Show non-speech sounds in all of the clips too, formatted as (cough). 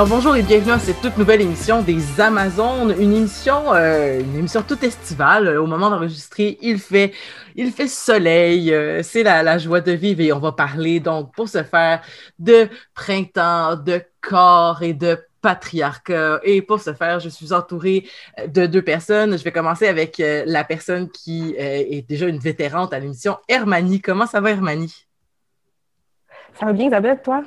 Alors bonjour et bienvenue à cette toute nouvelle émission des Amazones, une émission, euh, une émission toute estivale. Au moment d'enregistrer, il fait, il fait soleil, euh, c'est la, joie de vivre et on va parler donc pour se faire de printemps, de corps et de patriarcat. Et pour ce faire, je suis entourée de deux personnes. Je vais commencer avec euh, la personne qui est déjà une vétérante à l'émission, Hermanie. Comment ça va, Hermanie? Ça va bien, Isabelle, toi?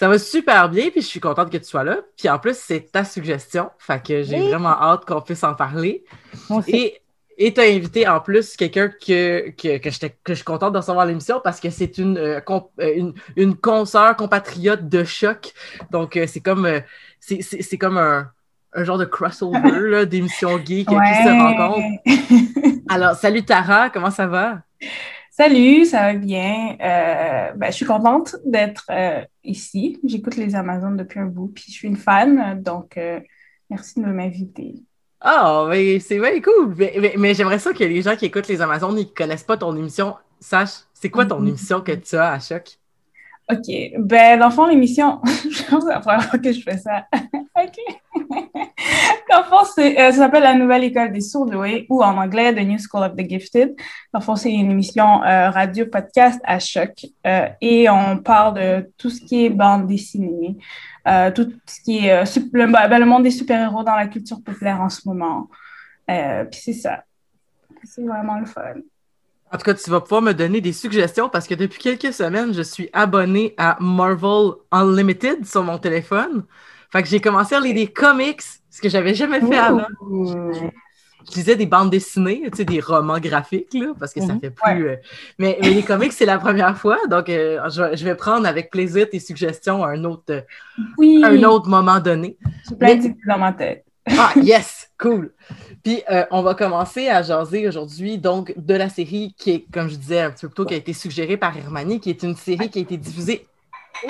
Ça va super bien, puis je suis contente que tu sois là. Puis en plus, c'est ta suggestion, fait que j'ai vraiment hâte qu'on puisse en parler. Et et tu as invité en plus quelqu'un que, que, que, je suis contente de recevoir l'émission parce que c'est une, euh, euh, une, une consoeur compatriote de choc. Donc, euh, c'est comme, c'est comme un, un, genre de crossover (laughs) d'émissions geek qui se rencontrent. Alors, salut Tara, comment ça va? Salut, ça va bien? Euh, ben, je suis contente d'être euh, ici. J'écoute les Amazones depuis un bout, puis je suis une fan, donc euh, merci de m'inviter. Ah, oh, mais c'est bien cool. Mais, j'aimerais ça que les gens qui écoutent les Amazones et qui ne connaissent pas ton émission sachent c'est quoi ton mm-hmm. émission que tu as à Choc? OK. Ben, dans le fond, l'émission, (laughs) je pense que la (laughs) que je fais ça. (laughs) OK. dans le fond, euh, ça s'appelle La Nouvelle École des Sourdoués ou en anglais The New School of the Gifted. Dans le fond, c'est une émission euh, radio-podcast à choc euh, et on parle de tout ce qui est bande dessinée, tout ce qui est le, ben, le, monde des super-héros dans la culture populaire en ce moment. Puis c'est ça. C'est vraiment le fun. En tout cas, tu vas pouvoir me donner des suggestions parce que depuis quelques semaines, je suis abonné à Marvel Unlimited sur mon téléphone. Fait que j'ai commencé à lire des comics, ce que j'avais jamais fait avant. Je lisais des bandes dessinées, tu sais, des romans graphiques, là, parce que ça mhm. fait plus. Euh, mais, les comics, c'est la première fois, donc euh, je, vais prendre avec plaisir tes suggestions à un autre, un autre moment donné. J'ai plein d'idées dans ma tête. Ah, yes! Cool! Puis, euh, on va commencer à jaser aujourd'hui, donc, de la série qui est, comme je disais un petit peu plus tôt, qui a été suggérée par Hermanie, qui est une série qui a été diffusée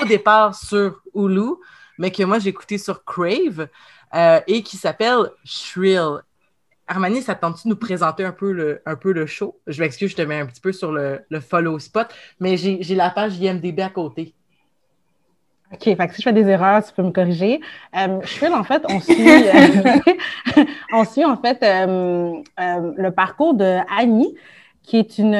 au départ sur Hulu, mais que moi, j'ai écouté sur Crave, euh, et qui s'appelle Shrill. Hermanie, ça tente-tu de nous présenter un peu, le, un peu le show? Je m'excuse, je te mets un petit peu sur le, le follow spot, mais j'ai la page IMDB à côté. OK, fait que si je fais des erreurs, tu peux me corriger. Euh, Shrill, en fait, on suit, euh, (laughs) on suit en fait euh, euh, le parcours de Annie, qui est une,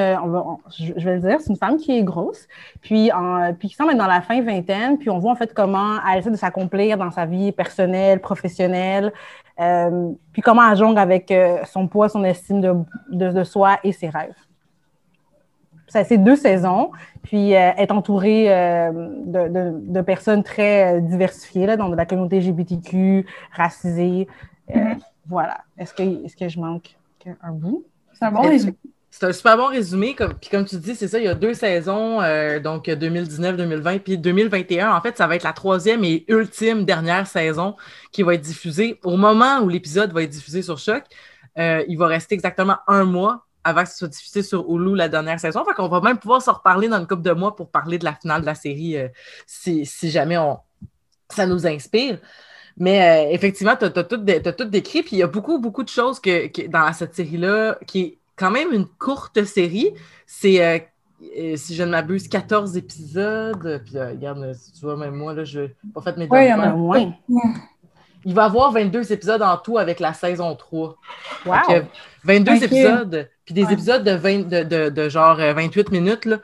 je vais le dire, c'est une femme qui est grosse, puis, en, puis qui semble être dans la fin vingtaine, puis on voit en fait comment elle essaie de s'accomplir dans sa vie personnelle, professionnelle, puis comment elle jongle avec son poids, son estime de, de, de soi et ses rêves c'est deux saisons, puis euh, est entourée euh, de, personnes très euh, diversifiées là, dans la communauté LGBTQ, racisée. Mm-hmm. Voilà. Est-ce que, est que je manque un bout? C'est un bon résumé. C'est un super bon résumé. Comme, puis comme tu dis, c'est ça, il y a deux saisons, donc 2019-2020, puis 2021. En fait, ça va être la troisième et ultime dernière saison qui va être diffusée. Au moment où l'épisode va être diffusé sur Choc, il va rester exactement un mois avant que ce soit diffusé sur Hulu la dernière saison. Fait qu'on va même pouvoir s'en reparler dans une couple de mois pour parler de la finale de la série euh, si, jamais on, ça nous inspire. Mais euh, effectivement, tu as, tout, tout, décrit, puis il y a beaucoup, beaucoup de choses que, dans cette série-là qui est quand même une courte série. C'est, euh, si je ne m'abuse, 14 épisodes. Puis regarde, tu vois, même moi, là, je n'ai pas fait mes Oui, il y en a moins. Il va y avoir 22 épisodes en tout avec la saison 3. Wow. 22 épisodes, puis des épisodes de, 20, de, de, genre 28 euh, minutes. Là.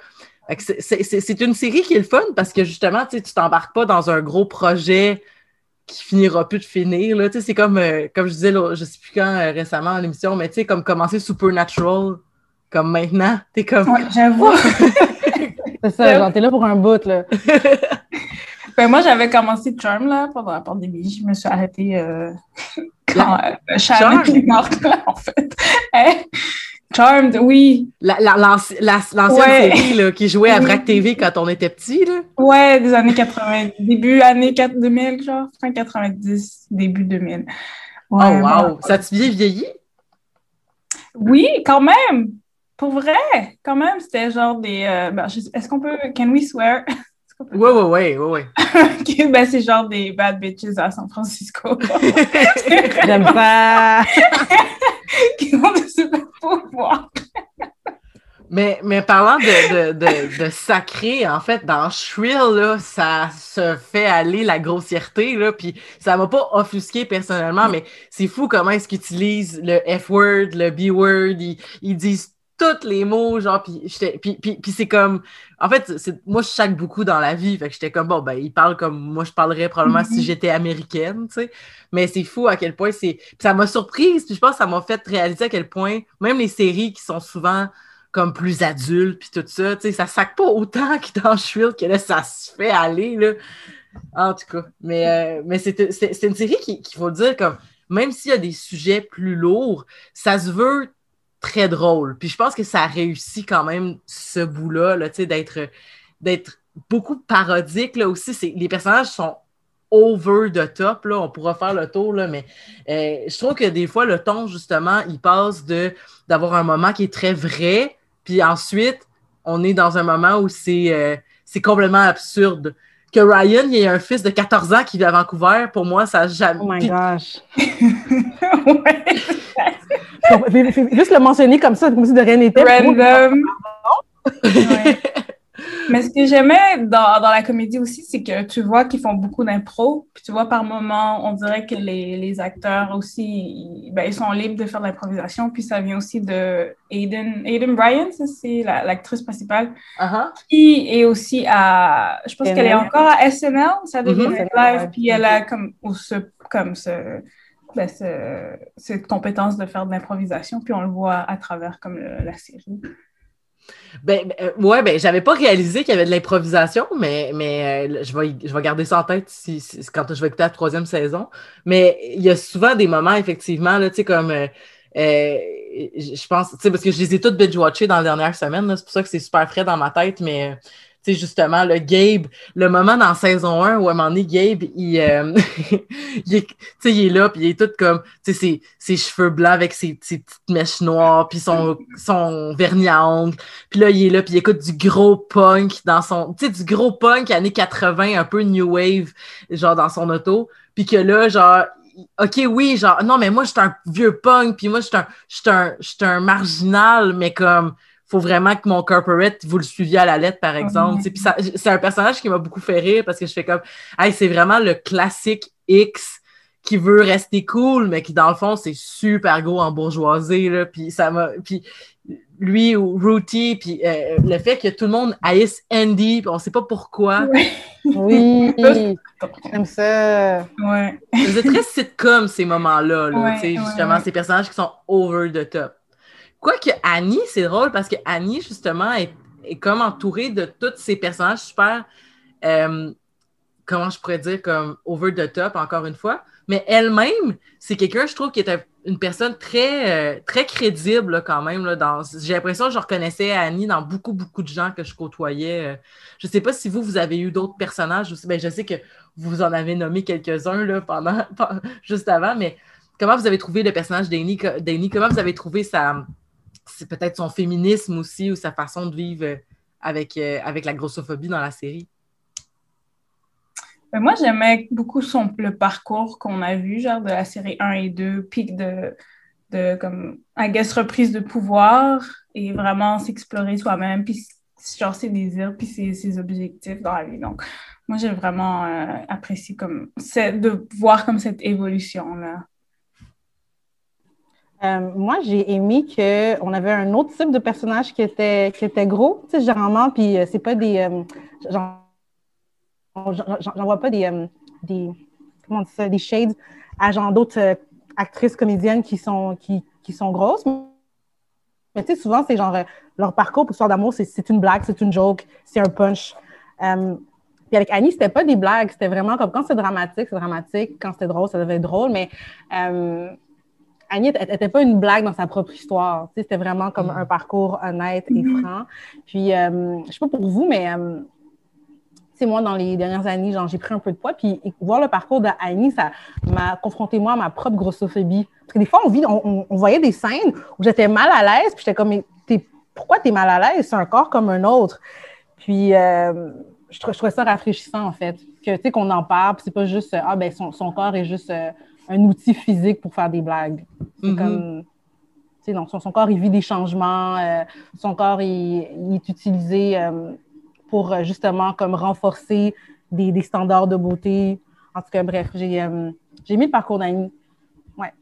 C'est une série qui est le fun parce que justement, tu t'embarques pas dans un gros projet qui finira plus de finir. C'est comme, euh, comme je disais, là, je sais plus quand euh, récemment à l'émission, mais tu sais, comme commencer Supernatural, comme maintenant. T'es comme. j'avoue. (laughs) c'est ça, genre, t'es là pour un bout, là. (laughs) ben, moi, j'avais commencé Charm, là, pendant la pandémie. Je me suis arrêtée (laughs) quand euh, Charm? est morte, en fait. Charmed, oui. L'ancienne série là, qui jouait à Vrac (laughs) TV quand on était petit. Là. Ouais, des années 80, début années 2000, genre, fin 90, début 2000. oh, wow! Ça a-tu bien vieilli? Oui, quand même! Pour vrai, quand même, c'était genre des. Euh, ben, Est-ce qu'on peut. Can we swear? Oui, oui, oui, oui, oui. ben, c'est genre des bad bitches à San Francisco. (laughs) (laughs) J'aime pas. (laughs) qui. Mais, mais parlant de, de, de, sacré, en fait, dans Shrill, là, ça se fait aller la grossièreté, là, puis ça m'a pas offusqué personnellement, mais c'est fou comment est-ce qu'ils utilisent le F-word, le B-word, ils, disent tous les mots, genre, puis, puis, puis, puis c'est comme, en fait, moi, je chaque beaucoup dans la vie, fait que j'étais comme, bon, ben, ils parlent comme moi, je parlerais probablement si mm-hmm. j'étais américaine, tu sais, mais c'est fou à quel point c'est, ça m'a surprise, puis je pense que ça m'a fait réaliser à quel point, même les séries qui sont souvent comme plus adulte, puis tout ça. Tu sais, ça sac pas autant (laughs) que dans Shrill que là, ça se fait aller, là. En tout cas. Mais, euh, mais c'est une série qu'il qui faut dire, comme, même s'il y a des sujets plus lourds, ça se veut très drôle. Puis je pense que ça réussit quand même ce bout-là, là, d'être d'être beaucoup parodique, là, aussi. Les personnages sont over the top, là, on pourra faire le tour, là, mais euh, je trouve que des fois, le ton, justement, il passe de d'avoir un moment qui est très vrai, puis ensuite, on est dans un moment où c'est euh, complètement absurde. Que Ryan, il ait un fils de 14 ans qui vit à Vancouver, pour moi, ça n'a jamais. Oh my gosh! (laughs) Juste le mentionner comme ça, comme si de rien n'était. Random. (laughs) Mais ce que j'aimais dans, dans, la comédie aussi, c'est que tu vois qu'ils font beaucoup d'impro. Puis tu vois, par moments, on dirait que les, les acteurs aussi, ils, ben, ils, sont libres de faire de l'improvisation. Puis ça vient aussi de Aiden, Aiden Bryan, c'est l'actrice principale, uh-huh. qui est aussi à, je pense qu'elle est encore à SNL, ça devient mm live. Puis elle a comme, ce, comme ce, ben, ce, cette compétence de faire de l'improvisation. Puis on le voit à travers comme la série. Ben, ben, euh, ouais, ben, j'avais pas réalisé qu'il y avait de l'improvisation, mais, mais euh, je, vais, je vais garder ça en tête si, quand je vais écouter la troisième saison. Mais il y a souvent des moments, effectivement, là, tu sais, comme. Euh, je pense, tu sais, parce que je les ai toutes binge-watchées dans la dernière semaine, c'est pour ça que c'est super frais dans ma tête, mais sais, justement, le Gabe, le moment dans saison 1 où à un moment donné, Gabe, il, euh, (laughs) est, il est là, puis il est tout comme, tu sais, ses, ses, cheveux blancs avec ses, ses, petites mèches noires, puis son, son vernis à ongles. Puis là, il est là, puis il écoute du gros punk dans son, tu sais, du gros punk années 80, un peu new wave, genre dans son auto. Puis que là, genre, OK, oui, genre, non, mais moi, je suis un vieux punk, puis moi, je suis un, un, un marginal, mais comme, faut vraiment que mon corporate, vous le suiviez à la lettre, par exemple. c'est un personnage qui m'a beaucoup fait rire parce que je fais comme, hey, c'est vraiment le classique X qui veut rester cool, mais qui, dans le fond, c'est super gros en bourgeoisie, là. Puis ça m'a... Puis lui ou Ruti, puis euh, le fait que tout le monde haïsse Andy, puis on sait pas pourquoi. Oui, (laughs) j'aime ça. Ouais. C'est très sitcom, ces moments-là, là, justement, ces personnages qui sont over the top. Quoique Annie, c'est drôle parce que Annie, justement, est, comme entourée de tous ces personnages super, euh, comment je pourrais dire, comme over the top, encore une fois. Mais elle-même, c'est quelqu'un, je trouve, qui est une personne très, euh, très crédible quand même. Là, j'ai l'impression que je reconnaissais Annie dans beaucoup, beaucoup de gens que je côtoyais. Euh. Je ne sais pas si vous, vous avez eu d'autres personnages. Aussi. Ben, je sais que vous en avez nommé quelques-uns (laughs) juste avant, mais comment vous avez trouvé le personnage d'Annie? Comment vous avez trouvé sa c'est peut-être son féminisme aussi ou sa façon de vivre euh, avec, euh, avec la grossophobie dans la série? Ben, moi, j'aimais beaucoup son, le parcours qu'on a vu, genre de la série 1 et 2, puis de, de comme, I guess, reprise de pouvoir et vraiment s'explorer soi-même, puis genre ses désirs, puis ses, ses, objectifs dans la vie. Donc, moi, j'ai vraiment euh, apprécié comme, de voir comme cette évolution-là. Euh, moi, j'ai aimé qu'on avait un autre type de personnage qui était, qui était gros, tu sais, généralement, puis euh, c'est pas des. Euh, j'en vois pas des, des. Comment on dit ça? Des shades à genre d'autres actrices comédiennes qui sont, qui, qui sont grosses. Mais tu sais, souvent, c'est genre leur parcours pour Histoire d'amour, c'est une blague, c'est une joke, c'est un punch. puis avec Annie, c'était pas des blagues, c'était vraiment comme quand c'est dramatique, c'est dramatique, quand c'était drôle, ça devait être drôle, mais Annie n'était pas une blague dans sa propre histoire. C'était vraiment comme mm. un parcours honnête et mm-hmm. franc. Puis, euh, je sais pas pour vous, mais euh, moi, dans les dernières années, j'ai pris un peu de poids. Puis, voir le parcours d'Annie, ça m'a confronté, moi, à ma propre grossophobie. Parce que des fois, on, vit, on, voyait des scènes où j'étais mal à l'aise. Puis, j'étais comme, mais pourquoi tu es mal à l'aise? C'est un corps comme un autre? Puis, euh, je, trouvais ça rafraîchissant, en fait. Que, tu sais, qu'on en parle. Puis, c'est pas juste, ah, ben, son, son corps est juste un outil physique pour faire des blagues. C'est mm-hmm. comme. donc son, corps, il vit des changements, euh, son corps, il, est utilisé euh, pour euh, justement comme renforcer des, standards de beauté. En tout cas, bref, j'ai mis le parcours d'Annie. Ouais.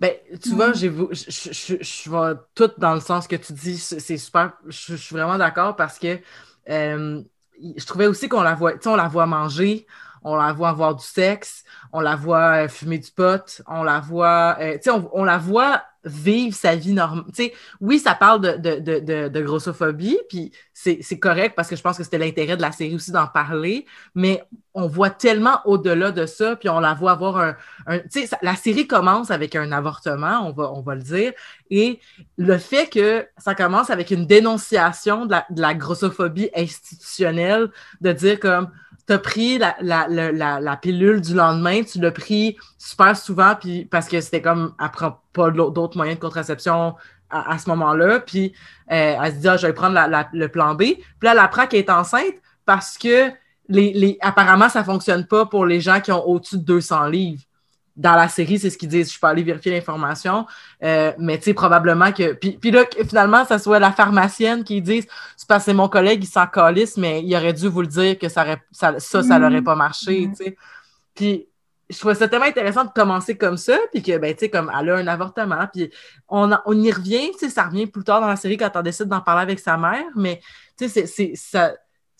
Ben, tu vois, je, je, je, vais tout dans le sens que tu dis, c'est super, je, suis vraiment d'accord parce que je trouvais aussi qu'on la voit, tu sais, on la voit manger, on la voit avoir du sexe, on la voit fumer du pot, on la voit, sais, on, la voit vivre sa vie normale. oui, ça parle de, grossophobie, puis c'est correct parce que je pense que c'était l'intérêt de la série aussi d'en parler, mais on voit tellement au-delà de ça, puis on la voit avoir un... tu sais, la série commence avec un avortement, on va, le dire, et le fait que ça commence avec une dénonciation de la grossophobie institutionnelle, de dire comme tu as pris la, la, la, la, pilule du lendemain, tu l'as pris super souvent, puis parce que c'était comme, elle prend pas d'autres moyens de contraception à, ce moment-là, puis euh, elle se dit, ah, je vais prendre le plan B. Puis là, elle apprend qu'elle est enceinte parce que les, les, apparemment, ça fonctionne pas pour les gens qui ont au-dessus de 200 livres dans la série, c'est ce qu'ils disent. Je peux aller vérifier l'information. Euh, mais tu sais, probablement que. Puis, puis là, finalement, ça soit la pharmacienne qui dit c'est parce que c'est mon collègue, il s'en calisse, mais il aurait dû vous le dire que ça, ça, ça, ça n'aurait pas marché, mm-hmm. tu sais. Puis je trouvais ça tellement intéressant de commencer comme ça, puis que, ben, tu sais, comme elle a un avortement, puis on, on y revient, tu sais, ça revient plus tard dans la série quand on décide d'en parler avec sa mère, mais, tu sais, c'est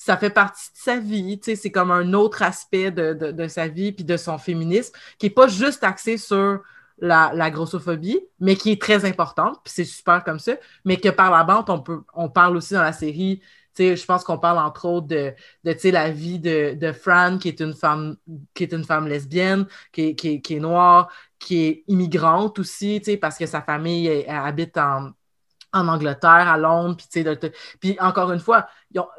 ça fait partie de sa vie, tu sais, c'est comme un autre aspect de, de, sa vie puis de son féminisme qui est pas juste axé sur la, la grossophobie, mais qui est très importante, puis c'est super comme ça, mais que par la bande, on, peut, on parle aussi dans la série, je pense qu'on parle entre autres de, de la vie de, de Fran, qui est une femme, qui est une femme lesbienne, qui qui qui est noire, qui est immigrante aussi, parce que sa famille habite en, en Angleterre, à Londres, puis, puis encore une fois,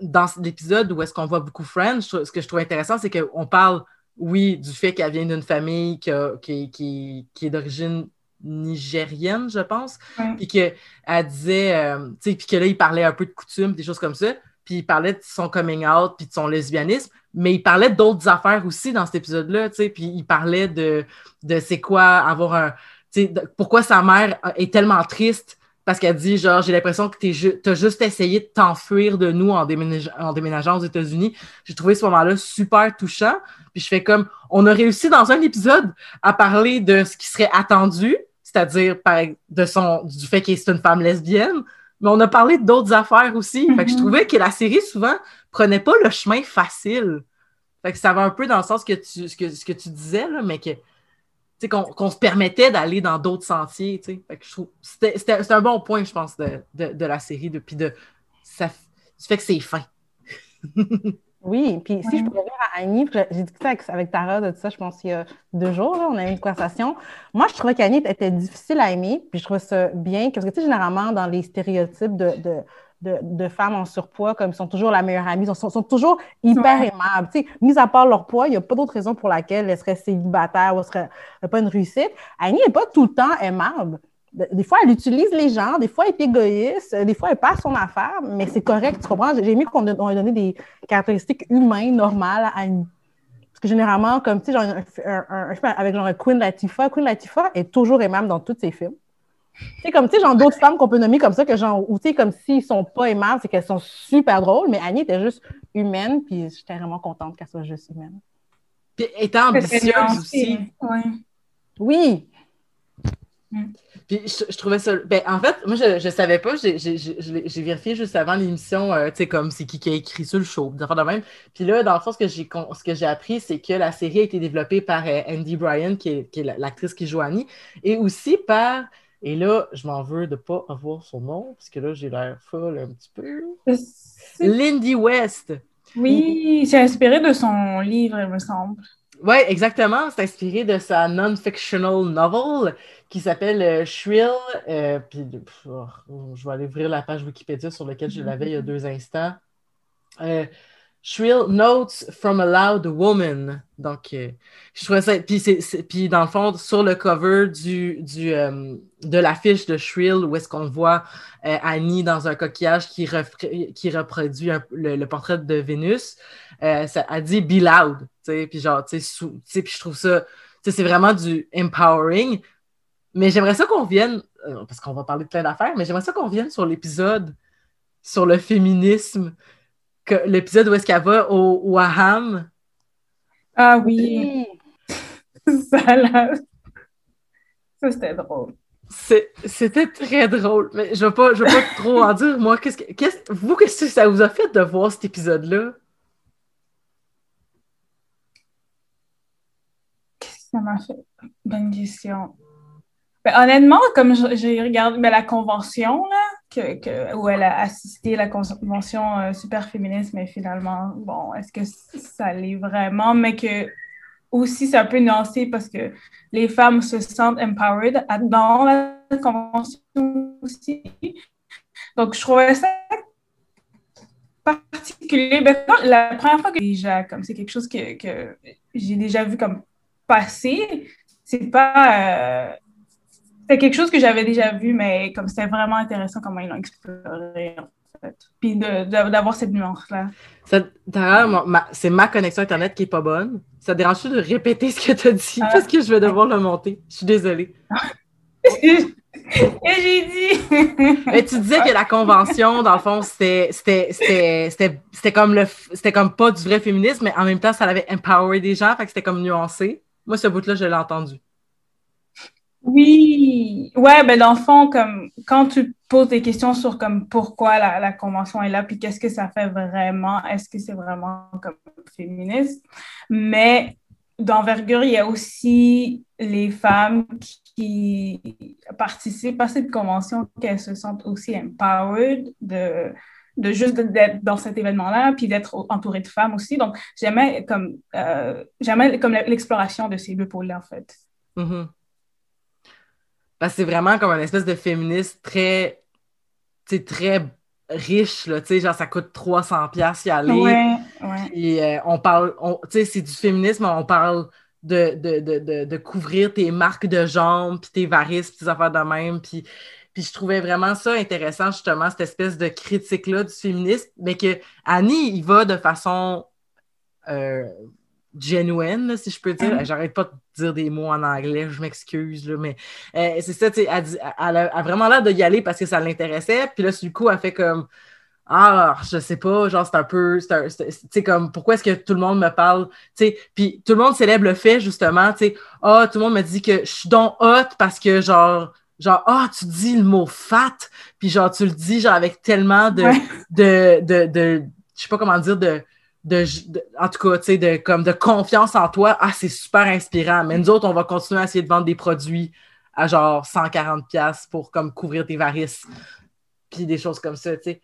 dans l'épisode où est-ce qu'on voit beaucoup Friends, ce que je trouve intéressant, c'est qu'on parle, oui, du fait qu'elle vient d'une famille qui, qui, qui, est d'origine nigérienne, je pense, puis qu'elle disait, euh, tu sais, puis que là, il parlait un peu de coutumes, des choses comme ça, puis il parlait de son coming out, puis de son lesbianisme, mais il parlait d'autres affaires aussi dans cet épisode-là, tu sais, puis il parlait de, de c'est quoi avoir un, tu sais, pourquoi sa mère est tellement triste parce qu'elle dit genre j'ai l'impression que tu as juste essayé de t'enfuir de nous en, en déménageant aux États-Unis. J'ai trouvé ce moment-là super touchant. Puis je fais comme on a réussi dans un épisode à parler de ce qui serait attendu, c'est-à-dire de son du fait qu'elle est une femme lesbienne, mais on a parlé d'autres affaires aussi. Fait que je mm-hmm. trouvais que la série souvent prenait pas le chemin facile. Fait que ça va un peu dans le sens que tu, ce, que, ce que tu disais, là, mais que qu'on se permettait d'aller dans d'autres sentiers. C'était un bon point, je pense, de, de, la série. Depuis de, ça, fait que c'est fin. (laughs) oui, puis si je peux revenir à Annie, j'ai discuté avec, avec, Tara de ça, je pense, il y a deux jours, on a eu une conversation. Moi, je trouvais qu'Annie était difficile à aimer, puis je trouvais ça bien, parce que, tu sais, généralement, dans les stéréotypes de, de de, femmes en surpoids, comme ils sont toujours la meilleure amie, ils sont, sont toujours hyper aimables. Tu sais, mis à part leur poids, il n'y a pas d'autre raison pour laquelle elles seraient célibataires ou elles seraient pas une réussite. Annie n'est pas tout le temps aimable. Des fois, elle utilise les gens, des fois, elle est égoïste, des fois, elle passe son affaire, mais c'est correct, tu comprends? J'ai aimé qu'on ait donné des caractéristiques humaines normales à Annie. Parce que généralement, comme, tu sais, avec genre Queen Latifah, Queen Latifah est toujours aimable dans tous ses films. C'est comme, tu sais, genre d'autres femmes qu'on peut nommer comme ça, que genre, ou tu sais, comme s'ils sont pas aimables, c'est qu'elles sont super drôles, mais Annie était juste humaine, puis j'étais vraiment contente qu'elle soit juste humaine. Puis étant ambitieuse aussi. Oui. Mm. Puis je, trouvais ça. Ben, en fait, moi, je ne savais pas. J'ai vérifié juste avant l'émission, euh, tu sais, comme c'est qui qui a écrit sur le show, de même. Puis là, dans le fond, ce que j'ai appris, c'est que la série a été développée par euh, Andy Bryan, qui est, qui est l'actrice qui joue Annie, et aussi par et là, je m'en veux de ne pas avoir son nom, parce que là, j'ai l'air folle un petit peu. Lindy West. Oui, c'est inspiré de son livre, il me semble. Oui, exactement. C'est inspiré de sa non-fictional novel qui s'appelle euh, Shrill. Euh, puis, oh, je vais aller ouvrir la page Wikipédia sur laquelle je l'avais il y a deux instants. Euh, Shrill Notes from a Loud Woman. Donc, euh, je trouvais ça. Puis, dans le fond, sur le cover du, du, de l'affiche de Shrill, où est-ce qu'on voit Annie dans un coquillage qui, qui reproduit le, portrait de Vénus, ça a dit Be Loud. Puis, genre, tu sais, je trouve ça. C'est vraiment du empowering. Mais j'aimerais ça qu'on vienne euh, parce qu'on va parler de plein d'affaires, mais j'aimerais ça qu'on revienne sur l'épisode sur le féminisme, l'épisode où est-ce qu'elle va au, au Aham. Ah oui. (laughs) ça là. Ça, c'était drôle. C'était très drôle, mais je ne vais, pas, vais pas trop en dire. Moi, qu'est-ce que, vous, qu'est-ce que ça vous a fait de voir cet épisode-là? Qu'est-ce que ça m'a fait? Bonne question. Ben, honnêtement, comme j'ai regardé ben, la convention, là, que, où elle a assisté la convention euh, super féministe, mais finalement, bon, est-ce que ça l'est vraiment? Mais que aussi, c'est un peu nuancé parce que les femmes se sentent empowered dans la convention aussi. Donc, je trouvais ça particulier. Ben, la première fois que déjà, comme c'est quelque chose que, que j'ai déjà vu comme passer, c'est pas. Euh, c'est quelque chose que j'avais déjà vu, mais comme c'était vraiment intéressant comment ils l'ont exploré, en fait. Puis d'avoir cette nuance-là. c'est ma connexion Internet qui est pas bonne. Ça dérange-tu de répéter ce que tu as dit? Ah. Parce que je vais devoir le monter. Je suis désolée. (laughs) j'ai dit. Mais tu disais que la convention, dans le fond, c'était comme le c'était comme pas du vrai féminisme, mais en même temps, ça avait empower des gens, fait que c'était comme nuancé. Moi, ce bout-là, je l'ai entendu. Oui, ouais, ben dans le fond, comme quand tu poses des questions sur comme pourquoi la, convention est là, puis qu'est-ce que ça fait vraiment, est-ce que c'est vraiment comme féministe, mais d'envergure, il y a aussi les femmes qui participent à cette convention, qu'elles se sentent aussi empowered de, de juste d'être dans cet événement-là, puis d'être entourées de femmes aussi. Donc, j'aimais comme, euh, comme l'exploration de ces deux pôles-là, en fait. Mm-hmm. Parce que c'est vraiment comme une espèce de féministe très, très riche, là, genre ça coûte 300 pièces y aller. Ouais, ouais. Et euh, on parle, c'est du féminisme, on parle de, de, couvrir tes marques de jambes, puis tes varices, puis tes affaires de même, puis... Puis je trouvais vraiment ça intéressant, justement, cette espèce de critique-là du féminisme, mais que Annie, il va de façon euh, genuine, si je peux dire. Mm-hmm. J'arrête pas de dire des mots en anglais, je m'excuse, mais euh, c'est ça, tu elle, elle, a vraiment l'air de y aller parce que ça l'intéressait. Puis là, du coup, elle fait comme Ah, je sais pas, genre, c'est un peu, tu sais, comme, pourquoi est-ce que tout le monde me parle, tu sais, puis tout le monde célèbre le fait, justement, tu sais, ah, tout le monde me dit que je suis donc hot parce que, genre, genre, ah, tu dis le mot fat, puis genre, tu le dis, genre, avec tellement de, de, de, de, je sais pas comment dire, de, de, en tout cas, tu sais, de, comme de confiance en toi, ah, c'est super inspirant. Mais nous autres, on va continuer à essayer de vendre des produits à genre 140$ pour comme couvrir tes varices. Puis des choses comme ça, tu sais.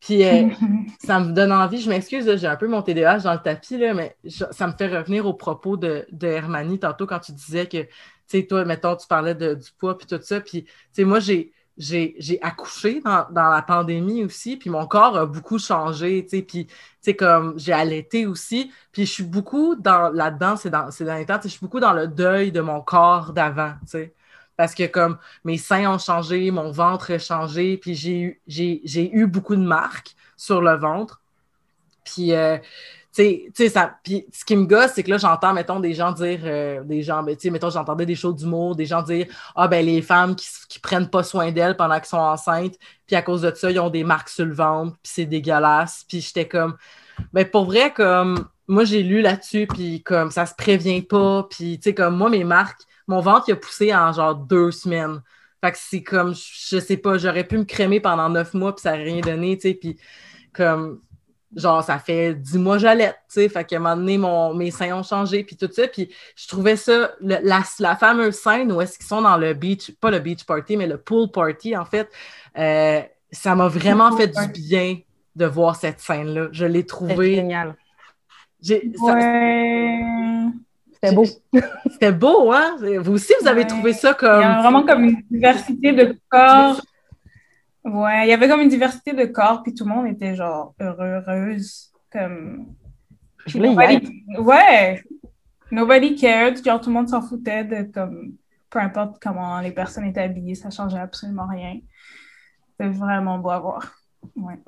Puis euh, (laughs) ça me donne envie, je m'excuse, j'ai un peu mon TDAH dans le tapis, là, mais ça me fait revenir au propos de, de Hermanie tantôt quand tu disais que, tu sais, toi, mettons, tu parlais de, du poids puis tout ça. Puis, tu sais, moi, j'ai j'ai accouché dans, dans, la pandémie aussi, puis mon corps a beaucoup changé, tu sais, puis, tu sais, comme j'ai allaité aussi, puis je suis beaucoup dans là-dedans, c'est dans, les temps, je suis beaucoup dans le deuil de mon corps d'avant, tu sais, parce que comme mes seins ont changé, mon ventre a changé, puis j'ai eu, eu beaucoup de marques sur le ventre, puis, euh, tu sais, ça. Puis ce qui me gosse, c'est que là, j'entends, mettons, des gens dire, euh, des gens, ben, tu sais, mettons, j'entendais des choses d'humour, des gens dire, ah, ben, les femmes qui, qui prennent pas soin d'elles pendant qu'elles sont enceintes, puis à cause de ça, ils ont des marques sur le ventre, puis c'est dégueulasse. Puis j'étais comme, ben, pour vrai, comme, moi, j'ai lu là-dessus, puis comme, ça se prévient pas, puis, tu sais, comme, moi, mes marques, mon ventre, il a poussé en genre deux semaines. Fait que c'est comme, je sais pas, j'aurais pu me crémer pendant neuf mois, puis ça n'a rien donné, tu sais, puis comme genre, ça fait dix mois j'allais, tu sais, fait qu'à un moment donné, mon, mes seins ont changé, puis tout ça, puis je trouvais ça, la, la, fameuse scène où est-ce qu'ils sont dans le beach, pas le beach party, mais le pool party, en fait, euh, ça m'a vraiment fait du bien de voir cette scène-là. Je l'ai trouvé... génial. Ouais... C'était beau. (laughs) C'était beau, hein? Vous aussi, vous avez trouvé ça comme... Il y a vraiment comme une diversité de corps Ouais, il y avait comme une diversité de corps, puis tout le monde était genre heureux, heureuse. Comme. Je nobody... Ouais! Nobody cared, genre tout le monde s'en foutait de comme. Peu importe comment les personnes étaient habillées, ça changeait absolument rien. C'était vraiment beau à voir. Ouais.